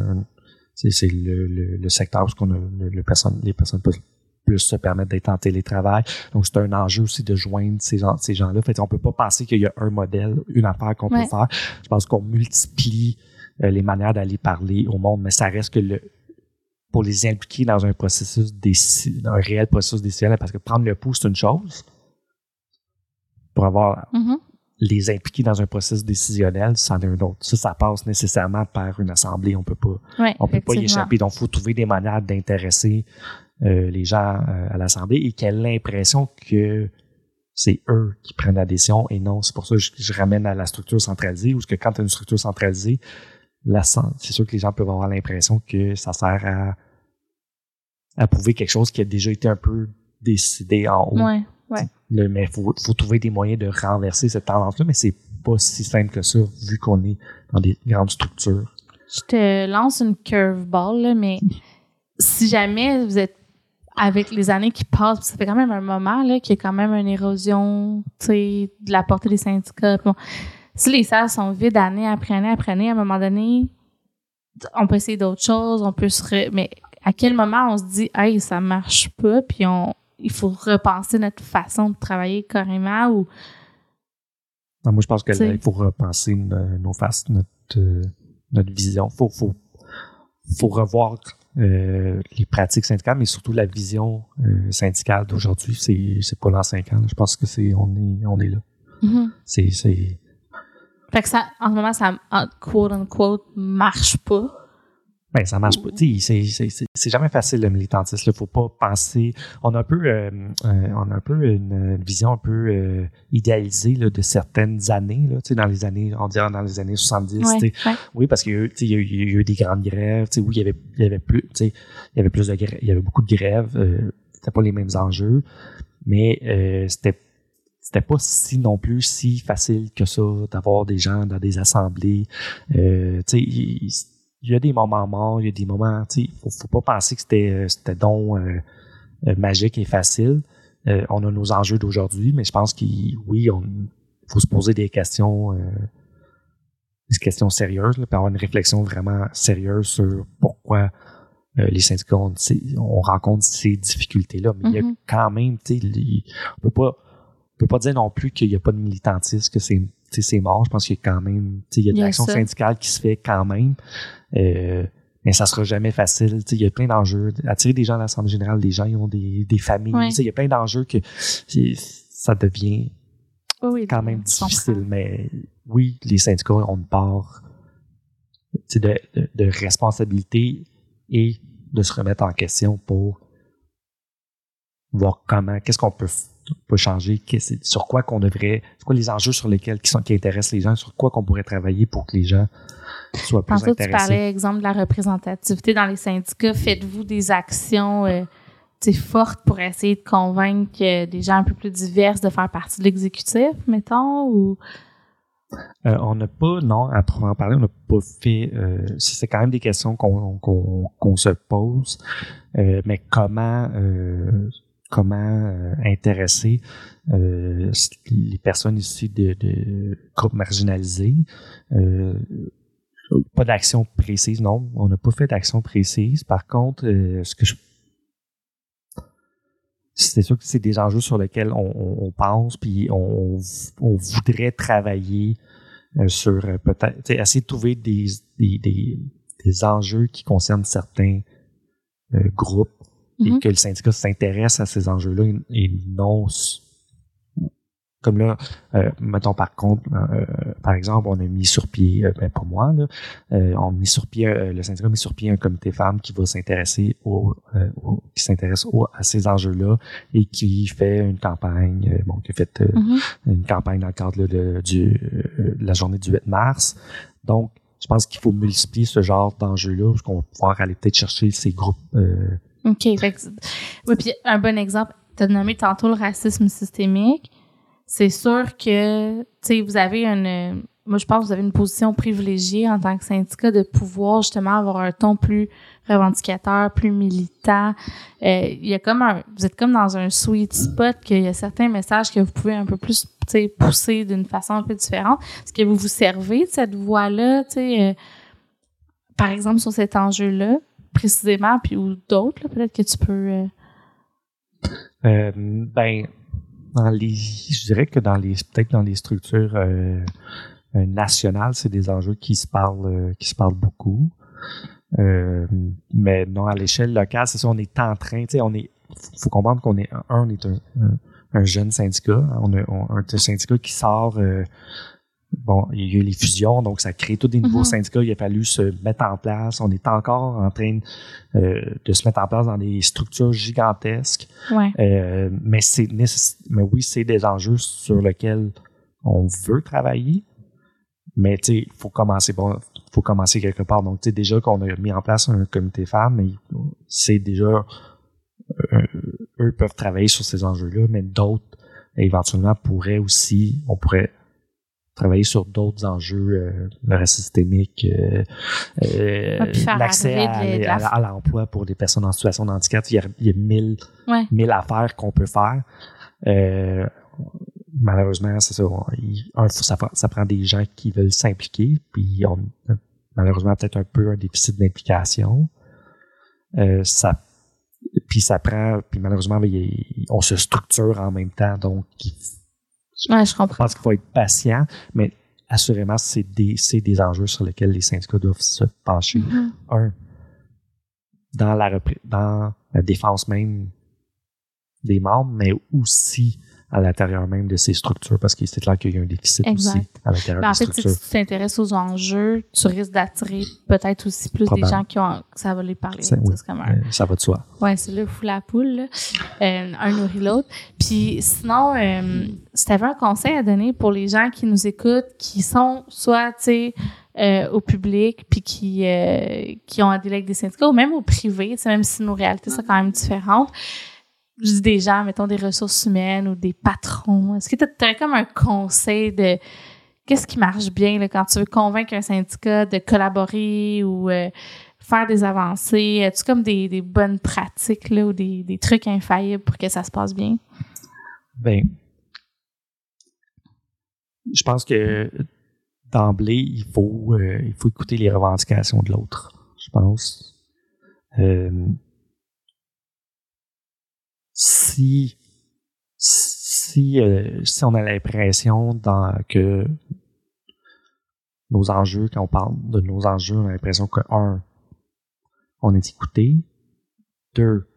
le, le, le, secteur où on a le, personne, les personnes peuvent plus se permettre d'être en télétravail. Donc, c'est un enjeu aussi de joindre ces, gens, ces gens-là. Fait on peut pas penser qu'il y a un modèle, une affaire qu'on peut faire. Je pense qu'on multiplie euh, les manières d'aller parler au monde, mais ça reste que le pour les impliquer dans un processus un réel processus décisionnel, parce que prendre le pouls, c'est une chose, pour avoir mm-hmm. Les impliquer dans un processus décisionnel, c'en est un autre. Ça, ça passe nécessairement par une assemblée. On peut pas, on peut pas y échapper. Donc, il faut trouver des manières d'intéresser euh, les gens euh, à l'assemblée et qu'elle ait l'impression que c'est eux qui prennent la décision et non, c'est pour ça que je, ramène à la structure centralisée ou que quand tu as une structure centralisée, c'est sûr que les gens peuvent avoir l'impression que ça sert à, à prouver quelque chose qui a déjà été un peu décidé en haut. Ouais. Ouais. Mais faut, faut, trouver des moyens de renverser cette tendance-là, mais c'est pas si simple que ça, vu qu'on est dans des grandes structures. Je te lance une curveball, mais si jamais vous êtes avec les années qui passent, ça fait quand même un moment qu'il y a quand même une érosion de la portée des syndicats. si les salles sont vides année après année après année, à un moment donné, on peut essayer d'autres choses, on peut se... Mais à quel moment on se dit « Hey, ça marche pas », puis on, il faut repenser notre façon de travailler carrément ou moi je pense qu'il faut repenser nos faces, notre euh, notre vision. Faut faut faut revoir euh, les pratiques syndicales, mais surtout la vision euh, syndicale d'aujourd'hui. C'est pas dans cinq ans. Je pense que c'est on est on est là. C'est c'est. Fait que ça en ce moment ça quote unquote marche pas. Ben, ça marche pas. C'est jamais facile le militantisme. Il faut pas penser. On a un peu, euh, euh, on a un peu une vision un peu euh, idéalisée là, de certaines années. Là, dans les années, on dirait dans les années 70. Oui, parce qu'il y, a eu, il y a eu des grandes grèves. Oui, il y avait, il y avait plus, il y avait plus de grèves, il y avait beaucoup de grèves. Euh, c'était pas les mêmes enjeux, mais c'était c'était pas si non plus si facile que ça d'avoir des gens dans des assemblées. Euh, il y a des moments morts, il y a des moments, tu sais, faut, faut pas penser que c'était euh, c'était donc euh, euh, magique et facile. on a nos enjeux d'aujourd'hui, mais je pense qu'il oui, on faut se poser des questions des questions sérieuses, là, puis avoir une réflexion vraiment sérieuse sur pourquoi les syndicats on, on, rencontre ces difficultés-là. Mais il y a mm-hmm. quand même, tu sais, on peut pas on peut pas dire non plus qu'il n'y a pas de militantisme, que c'est c'est mort. Je pense qu'il y a quand même, il y a de l'action syndicale qui se fait quand même. Euh, mais ça sera jamais facile. Il y a plein d'enjeux. Attirer des gens à l'Assemblée générale, des gens ils ont des, des familles. Il y a plein d'enjeux que ça devient quand même difficile. Mais oui, les syndicats ont une part de, de, responsabilité et de se remettre en question pour voir comment, qu'est-ce qu'on peut, peut changer, sur quoi qu'on devrait, c'est quoi les enjeux sur lesquels qui, sont, qui intéressent les gens, sur quoi qu'on pourrait travailler pour que les gens soient plus intéressés. tu parlais, exemple, de la représentativité dans les syndicats. Faites-vous des actions euh, fortes pour essayer de convaincre euh, des gens un peu plus divers de faire partie de l'exécutif, mettons, ou... Euh, on n'a pas, non, à en parler, on n'a pas fait. Euh, c'est quand même des questions qu'on se pose, euh, mais comment comment intéresser les personnes ici de, groupes marginalisés. pas d'action précise, non, on n'a pas fait d'action précise. Par contre, ce que je c'est sûr que c'est des enjeux sur lesquels on, pense, puis on, voudrait travailler euh, sur euh, peut-être essayer de trouver des, des, enjeux qui concernent certains euh, et mm-hmm. que le syndicat s'intéresse à ces enjeux-là et non comme là, euh, mettons par contre, euh, par exemple, on a mis sur pied, euh, ben pas moi, là, euh, on a mis sur pied, le syndicat a mis sur pied un comité femmes qui va s'intéresser au, qui s'intéresse à ces enjeux-là et qui fait une campagne, bon, qui a fait mm-hmm. une campagne dans le cadre de, du, la journée du 8 mars. Donc, je pense qu'il faut multiplier ce genre d'enjeux-là, parce qu'on va pouvoir aller peut-être chercher ces groupes. OK. Fait oui, puis un bon exemple, tu as nommé tantôt le racisme systémique c'est sûr que, tu sais, vous avez une, moi je pense que vous avez une position privilégiée en tant que syndicat de pouvoir justement avoir un ton plus revendicateur, plus militant. Euh, il y a comme un, vous êtes comme dans un sweet spot qu'il y a certains messages que vous pouvez un peu plus, tu sais, pousser d'une façon un peu différente. Est-ce que vous vous servez de cette voie-là, tu sais, euh, par exemple sur cet enjeu-là? Précisément, puis ou d'autres, peut-être que tu peux. Euh... Euh, ben dans les, je dirais que dans les, peut-être dans les structures euh, nationales, c'est des enjeux qui se parlent, qui se parlent beaucoup. mais non, à l'échelle locale, c'est ça, on est en train, tu sais, on est, faut comprendre qu'on est, un, on est un, un, jeune syndicat, on a un syndicat qui sort bon, il y a eu les fusions, donc ça crée tous des nouveaux mhm. syndicats. Il a fallu se mettre en place. On est encore en train euh, de se mettre en place dans des structures gigantesques. Euh, mais c'est mais oui, c'est des enjeux sur lesquels on veut travailler. Mais tu sais, il faut commencer bon, faut commencer quelque part. Donc tu sais déjà qu'on a mis en place un comité femmes, mais c'est déjà euh, eux peuvent travailler sur ces enjeux-là, mais d'autres éventuellement pourraient aussi, on pourrait travailler sur d'autres enjeux, euh, le reste systémique, euh, euh, l'accès à, l'emploi pour des personnes en situation de handicap. Il y a, il y a mille, mille affaires qu'on peut faire. malheureusement, c'est ça, ça, ça, prend des gens qui veulent s'impliquer, puis on malheureusement peut-être un peu un déficit d'implication. ça puis ça prend, puis malheureusement, on se structure en même temps, donc je comprends. pense qu'il faut être patient, mais assurément, c'est des, des enjeux sur lesquels les syndicats doivent se pencher. Mm-hmm. Un, dans la, dans la défense même des membres, mais aussi à l'intérieur même de ces structures parce que c'est clair qu'il y a un déficit aussi à l'intérieur ben, des structures. En fait, si tu t'intéresses aux enjeux, tu risques d'attirer peut-être aussi plus des gens qui ont ça va les parler. Ça, comme un... Euh, ça va de soi. Ouais, c'est le fou la poule, là. Euh, un nourrit l'autre. Puis sinon, euh, si tu avais un conseil à donner pour les gens qui nous écoutent, qui sont soit, tu sais, euh, au public, puis qui, euh, qui ont un délai des syndicats, ou même au privé, même si nos réalités sont quand même différentes je dis des gens, mettons des ressources humaines ou des patrons. Est-ce que tu as, comme un conseil de qu'est-ce qui marche bien quand tu veux convaincre un syndicat de collaborer ou euh, faire des avancées? As-tu comme des, bonnes pratiques ou des, trucs infaillibles pour que ça se passe bien? Ben, je pense que d'emblée, il faut, euh, il faut écouter les revendications de l'autre, je pense. Euh, si si euh, si on a l'impression que nos enjeux, quand on parle de nos enjeux, on a l'impression que un, on est écouté, deux,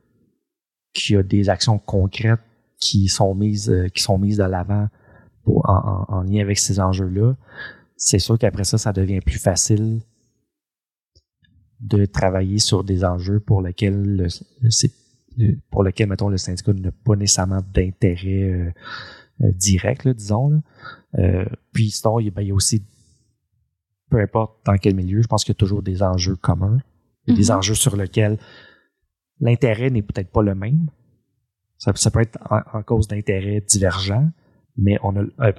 qu'il y a des actions concrètes qui sont mises euh, qui sont mises de l'avant en, en, lien avec ces enjeux-là, c'est sûr qu'après ça, ça devient plus facile de travailler sur des enjeux pour lesquels le, pour lesquels mettons le syndicat n'a pas nécessairement d'intérêt euh, euh, direct, disons. Là. puis sinon, il, ben, il y a aussi peu importe dans quel milieu, je pense qu'il y a toujours des enjeux communs, des mm-hmm. enjeux sur lesquels l'intérêt n'est peut-être pas le même. Ça, peut être en, cause d'intérêts divergents, mais on a. Euh,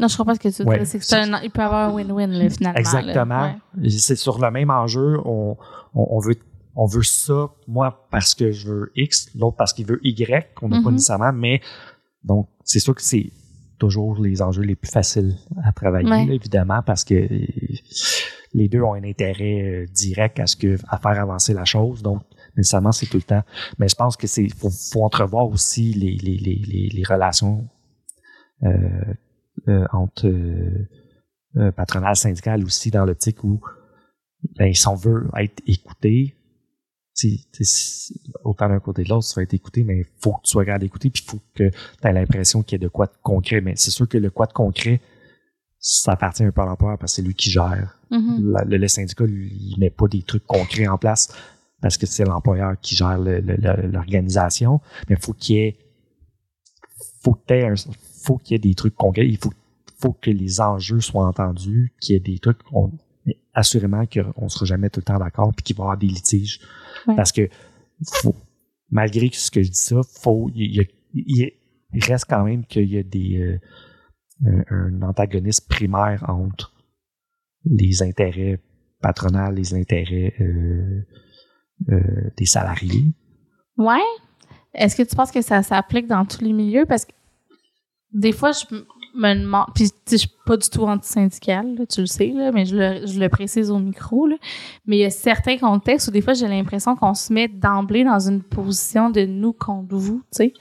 non, je comprends ce que tu dire. C'est il peut y avoir un win-win, finalement. Exactement. C'est sur le même enjeu. On, on, veut, on veut ça, moi, parce que je veux X, l'autre parce qu'il veut Y, qu'on n'a pas mm-hmm. nécessairement, mais donc, c'est sûr que c'est toujours les enjeux les plus faciles à travailler, évidemment, parce que les deux ont un intérêt euh, direct à ce que à faire avancer la chose. Donc, nécessairement, c'est tout le temps. Mais je pense que c'est faut, faut entrevoir aussi les, les, les, les relations euh, euh, entre euh, patronal syndical aussi dans l'optique où ben, si on veut être écouté, autant d'un côté de l'autre, tu vas être écouté, mais il faut que tu sois capable d'écouter, puis il faut que tu aies l'impression qu'il y a de quoi de concret. Mais c'est sûr que le quoi de concret, ça appartient un peu à l'employeur parce que c'est lui qui gère. Mm-hmm. le, syndicat, lui, il met pas des trucs concrets en place parce que c'est l'employeur qui gère l'organisation. Mais il faut qu'il y ait faut faut qu'il y ait des trucs concrets. Il faut, faut que les enjeux soient entendus, qu'il y ait des trucs, assurément qu'on ne sera jamais tout le temps d'accord, puis qu'il va y avoir des litiges. Parce que faut, malgré ce que je dis ça, faut, il, reste quand même qu'il y a des euh, un, antagonisme primaire entre les intérêts patronaux, les intérêts euh, euh, des salariés. Ouais. Est-ce que tu penses que ça s'applique dans tous les milieux? Parce que des fois, je me demande, puis je suis pas du tout anti-syndical, tu le sais, là, mais je le, je le précise au micro, là, mais il y a certains contextes où des fois j'ai l'impression qu'on se met d'emblée dans une position de nous contre vous, tu sais.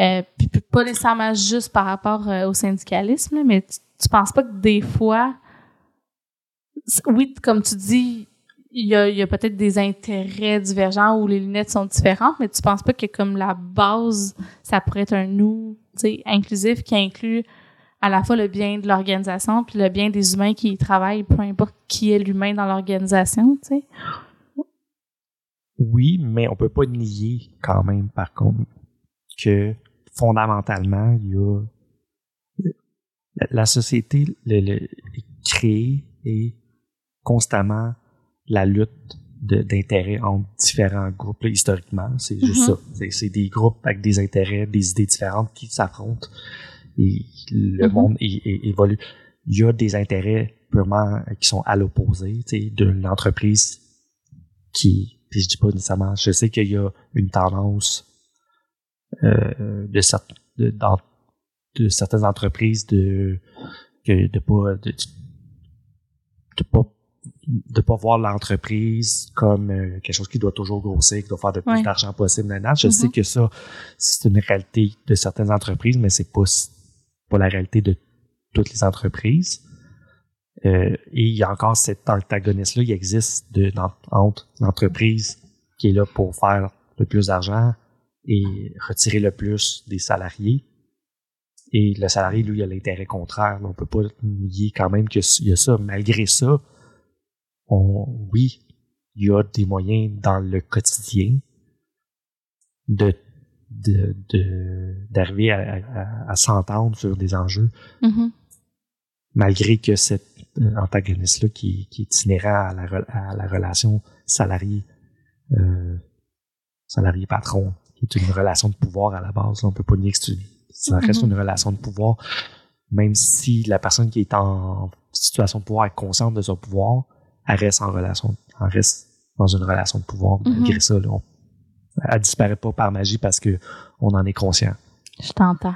Euh, puis pas nécessairement juste par rapport euh, au syndicalisme, mais tu, tu penses pas que des fois, oui, comme tu dis, il y a, a peut-être des intérêts divergents où les lunettes sont différentes, mais tu penses pas que comme la base, ça pourrait être un nous, inclusif qui inclut à la fois le bien de l'organisation puis le bien des humains qui y travaillent, peu importe qui est l'humain dans l'organisation, tu sais. Oui, mais on peut pas nier quand même, par contre, que fondamentalement, il y a la société le, le, crée et constamment la lutte d'intérêts entre différents groupes historiquement. C'est juste mm-hmm. ça. C'est des groupes avec des intérêts, des idées différentes qui s'affrontent et le mm-hmm. monde évolue. Il y a des intérêts purement qui sont à l'opposé d'une entreprise qui, puis je dis pas nécessairement, je sais qu'il y a une tendance euh, de, de, de, certaines entreprises de que de pas de, de pas de pas voir l'entreprise comme euh, quelque chose qui doit toujours grossir, qui doit faire le plus d'argent possible. Je sais mm-hmm. que ça, c'est une réalité de certaines entreprises, mais c'est pas, pas la réalité de toutes les entreprises. Euh, et il y a encore cet antagonisme-là, il existe de, entre l'entreprise qui est là pour faire le plus d'argent et retirer le plus des salariés. Et le salarié, lui, il a l'intérêt contraire. On peut pas nier quand même qu'il y a ça. Malgré ça, oui, il y a des moyens dans le quotidien de d'arriver à, s'entendre sur des enjeux, mm-hmm. malgré que cet euh, antagoniste-là qui, qui est inhérent à la, relation salarié euh, salarié patron, qui est une relation de pouvoir à la base. On peut pas nier que ça reste mm-hmm. une relation de pouvoir, même si la personne qui est en situation de pouvoir est consciente de son pouvoir, elle reste en relation, elle reste dans une relation de pouvoir. Malgré ça, là, elle disparaît pas par magie parce que on en est conscient. Je t'entends.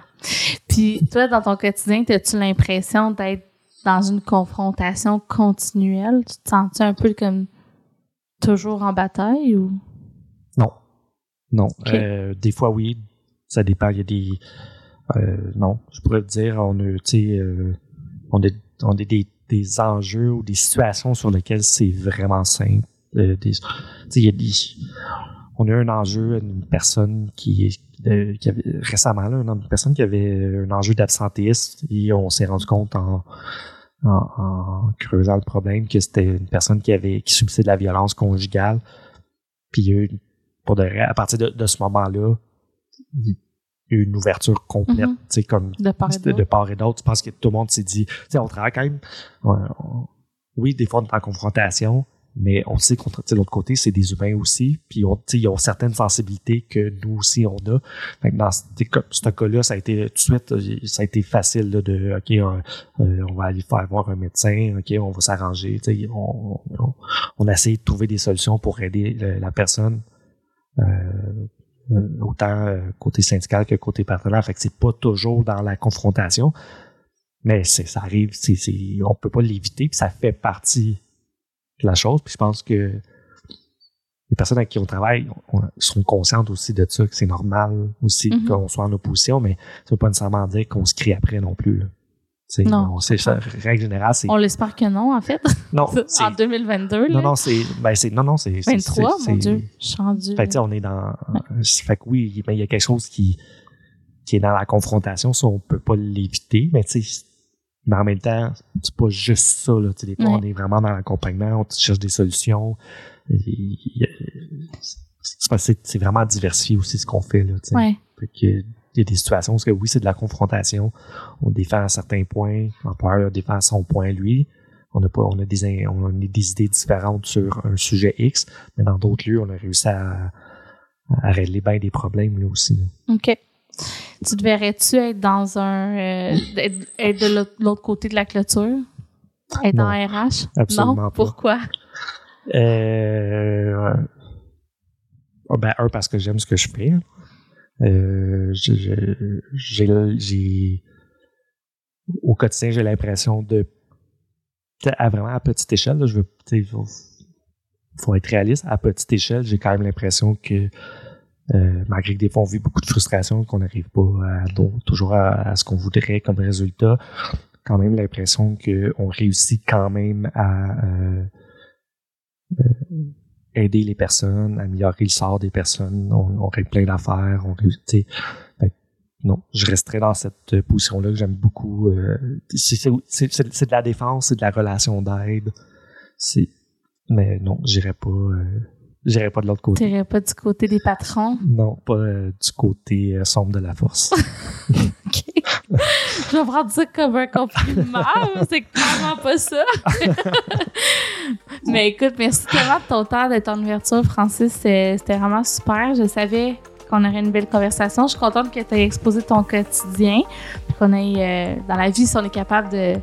Puis toi, dans ton quotidien, as-tu l'impression d'être dans une confrontation continuelle? Tu te sens -tu un peu comme toujours en bataille ou? Non. Non. Euh, des fois, oui. Ça dépend. Il y a des. Euh, non. Je pourrais te dire, on a, euh, on, on est des des enjeux ou des situations sur lesquelles c'est vraiment simple. Euh, des, y a des, on a eu un enjeu, une personne qui, qui avait récemment là, une personne qui avait un enjeu d'absentéisme et on s'est rendu compte en, en, creusant le problème que c'était une personne qui avait qui subissait de la violence conjugale. Puis pour de à partir de, ce moment-là, il y a eu une ouverture complète, tu sais, comme de part et d'autre. Parce que tout le monde s'est dit, tu sais, on travaille quand même. oui, des fois on est en confrontation, mais on sait qu'on de l'autre côté, c'est des humains aussi, puis on, ils ont certaines sensibilités que nous aussi on a. dans ce cas-là, ça a été tout de suite, euh, ça a été facile de OK, euh, euh, on va aller faire voir un médecin, OK, on va s'arranger. On, on, essayé de trouver des solutions pour aider la personne. autant côté syndical que côté partenaire. Fait que c'est pas toujours dans la confrontation, mais ça arrive, c'est, on peut pas l'éviter, puis ça fait partie la chose. Puis je pense que les personnes avec qui on travaille sont conscientes aussi de ça, que c'est normal aussi mm-hmm. qu'on soit en opposition, mais ça veut pas nécessairement dire qu'on se crie après non plus. non. C'est ça, règle générale, c'est. On l'espère que non, en fait. *laughs* Non. *laughs* en 2022. Non, non, c'est. Ben, c'est. Non, non, c'est. 23, mon Dieu. Je Fait on est dans. Fait que oui, il y a quelque chose qui, qui est dans la confrontation, ça, on peut pas l'éviter, mais tu sais, mais en même temps, c'est pas juste ça. Là. des fois, on est vraiment dans l'accompagnement, on cherche des solutions. C'est vraiment diversifié aussi ce qu'on fait. Là, ouais. fait que, il y a des situations où oui, c'est de la confrontation. On défend à certains points, l'employeur défend à son point lui. On a pas, on a des, on a des idées différentes sur un sujet X, mais dans d'autres lieux, on a réussi à, à régler bien des problèmes là aussi. OK. Tu devrais-tu être dans un. Euh, *clears throat* être, de l'autre côté de la clôture? Être en RH? Absolument non? Pourquoi? Euh, oh, ben, un, parce que j'aime ce que je fais. Euh, j'ai. Au quotidien, j'ai l'impression de. À vraiment à petite échelle, là, je veux. Faut, faut être réaliste. À petite échelle, j'ai quand même l'impression que euh, malgré que des fois on vit beaucoup de frustration, qu'on n'arrive pas toujours à, ce qu'on voudrait comme résultat, quand même l'impression qu'on réussit quand même à euh, euh, aider les personnes, améliorer le sort des personnes, on, on règle plein d'affaires, on réussit. non, je resterai dans cette position-là que j'aime beaucoup. c'est de la défense, c'est de la relation d'aide. Mais non, j'irai pas J'irai pas de l'autre côté. T'irais pas du côté des patrons? Non, pas euh, du côté euh, sombre de la force. *laughs* OK. Je vais prendre ça comme un compliment, c'est clairement pas ça. *laughs* mais écoute, merci tellement de ton temps, de ton ouverture, Francis. C'était vraiment super. Je savais qu'on aurait une belle conversation. Je suis contente que tu aies exposé ton quotidien. Qu'on ait, euh, dans la vie, si on est capable de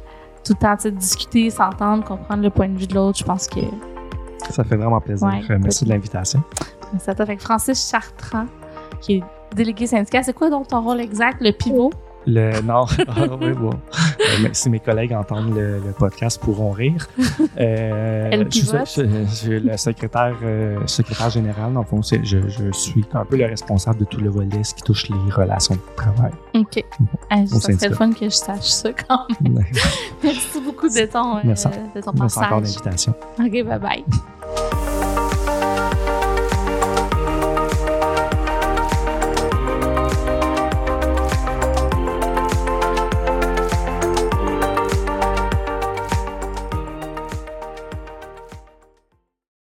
tout le temps discuter, s'entendre, comprendre le point de vue de l'autre, je pense que ça fait vraiment plaisir. Merci de l'invitation. Merci à toi. Francis Chartrand, qui est délégué syndical. C'est quoi donc ton rôle exact, le pivot? Le, non, *laughs* ah, oui, bon. Euh, si mes collègues entendent le, podcast, pourront rire. Euh, je, suis le secrétaire, euh, secrétaire général. Dans le fond, je, je, suis un peu le responsable de tout le volet ce qui touche les relations de travail. OK. Ah, ça serait le fun que je sache ça quand même. *laughs* Merci beaucoup de ton, Merci. Euh, de ton Merci encore l'invitation. OK, bye bye.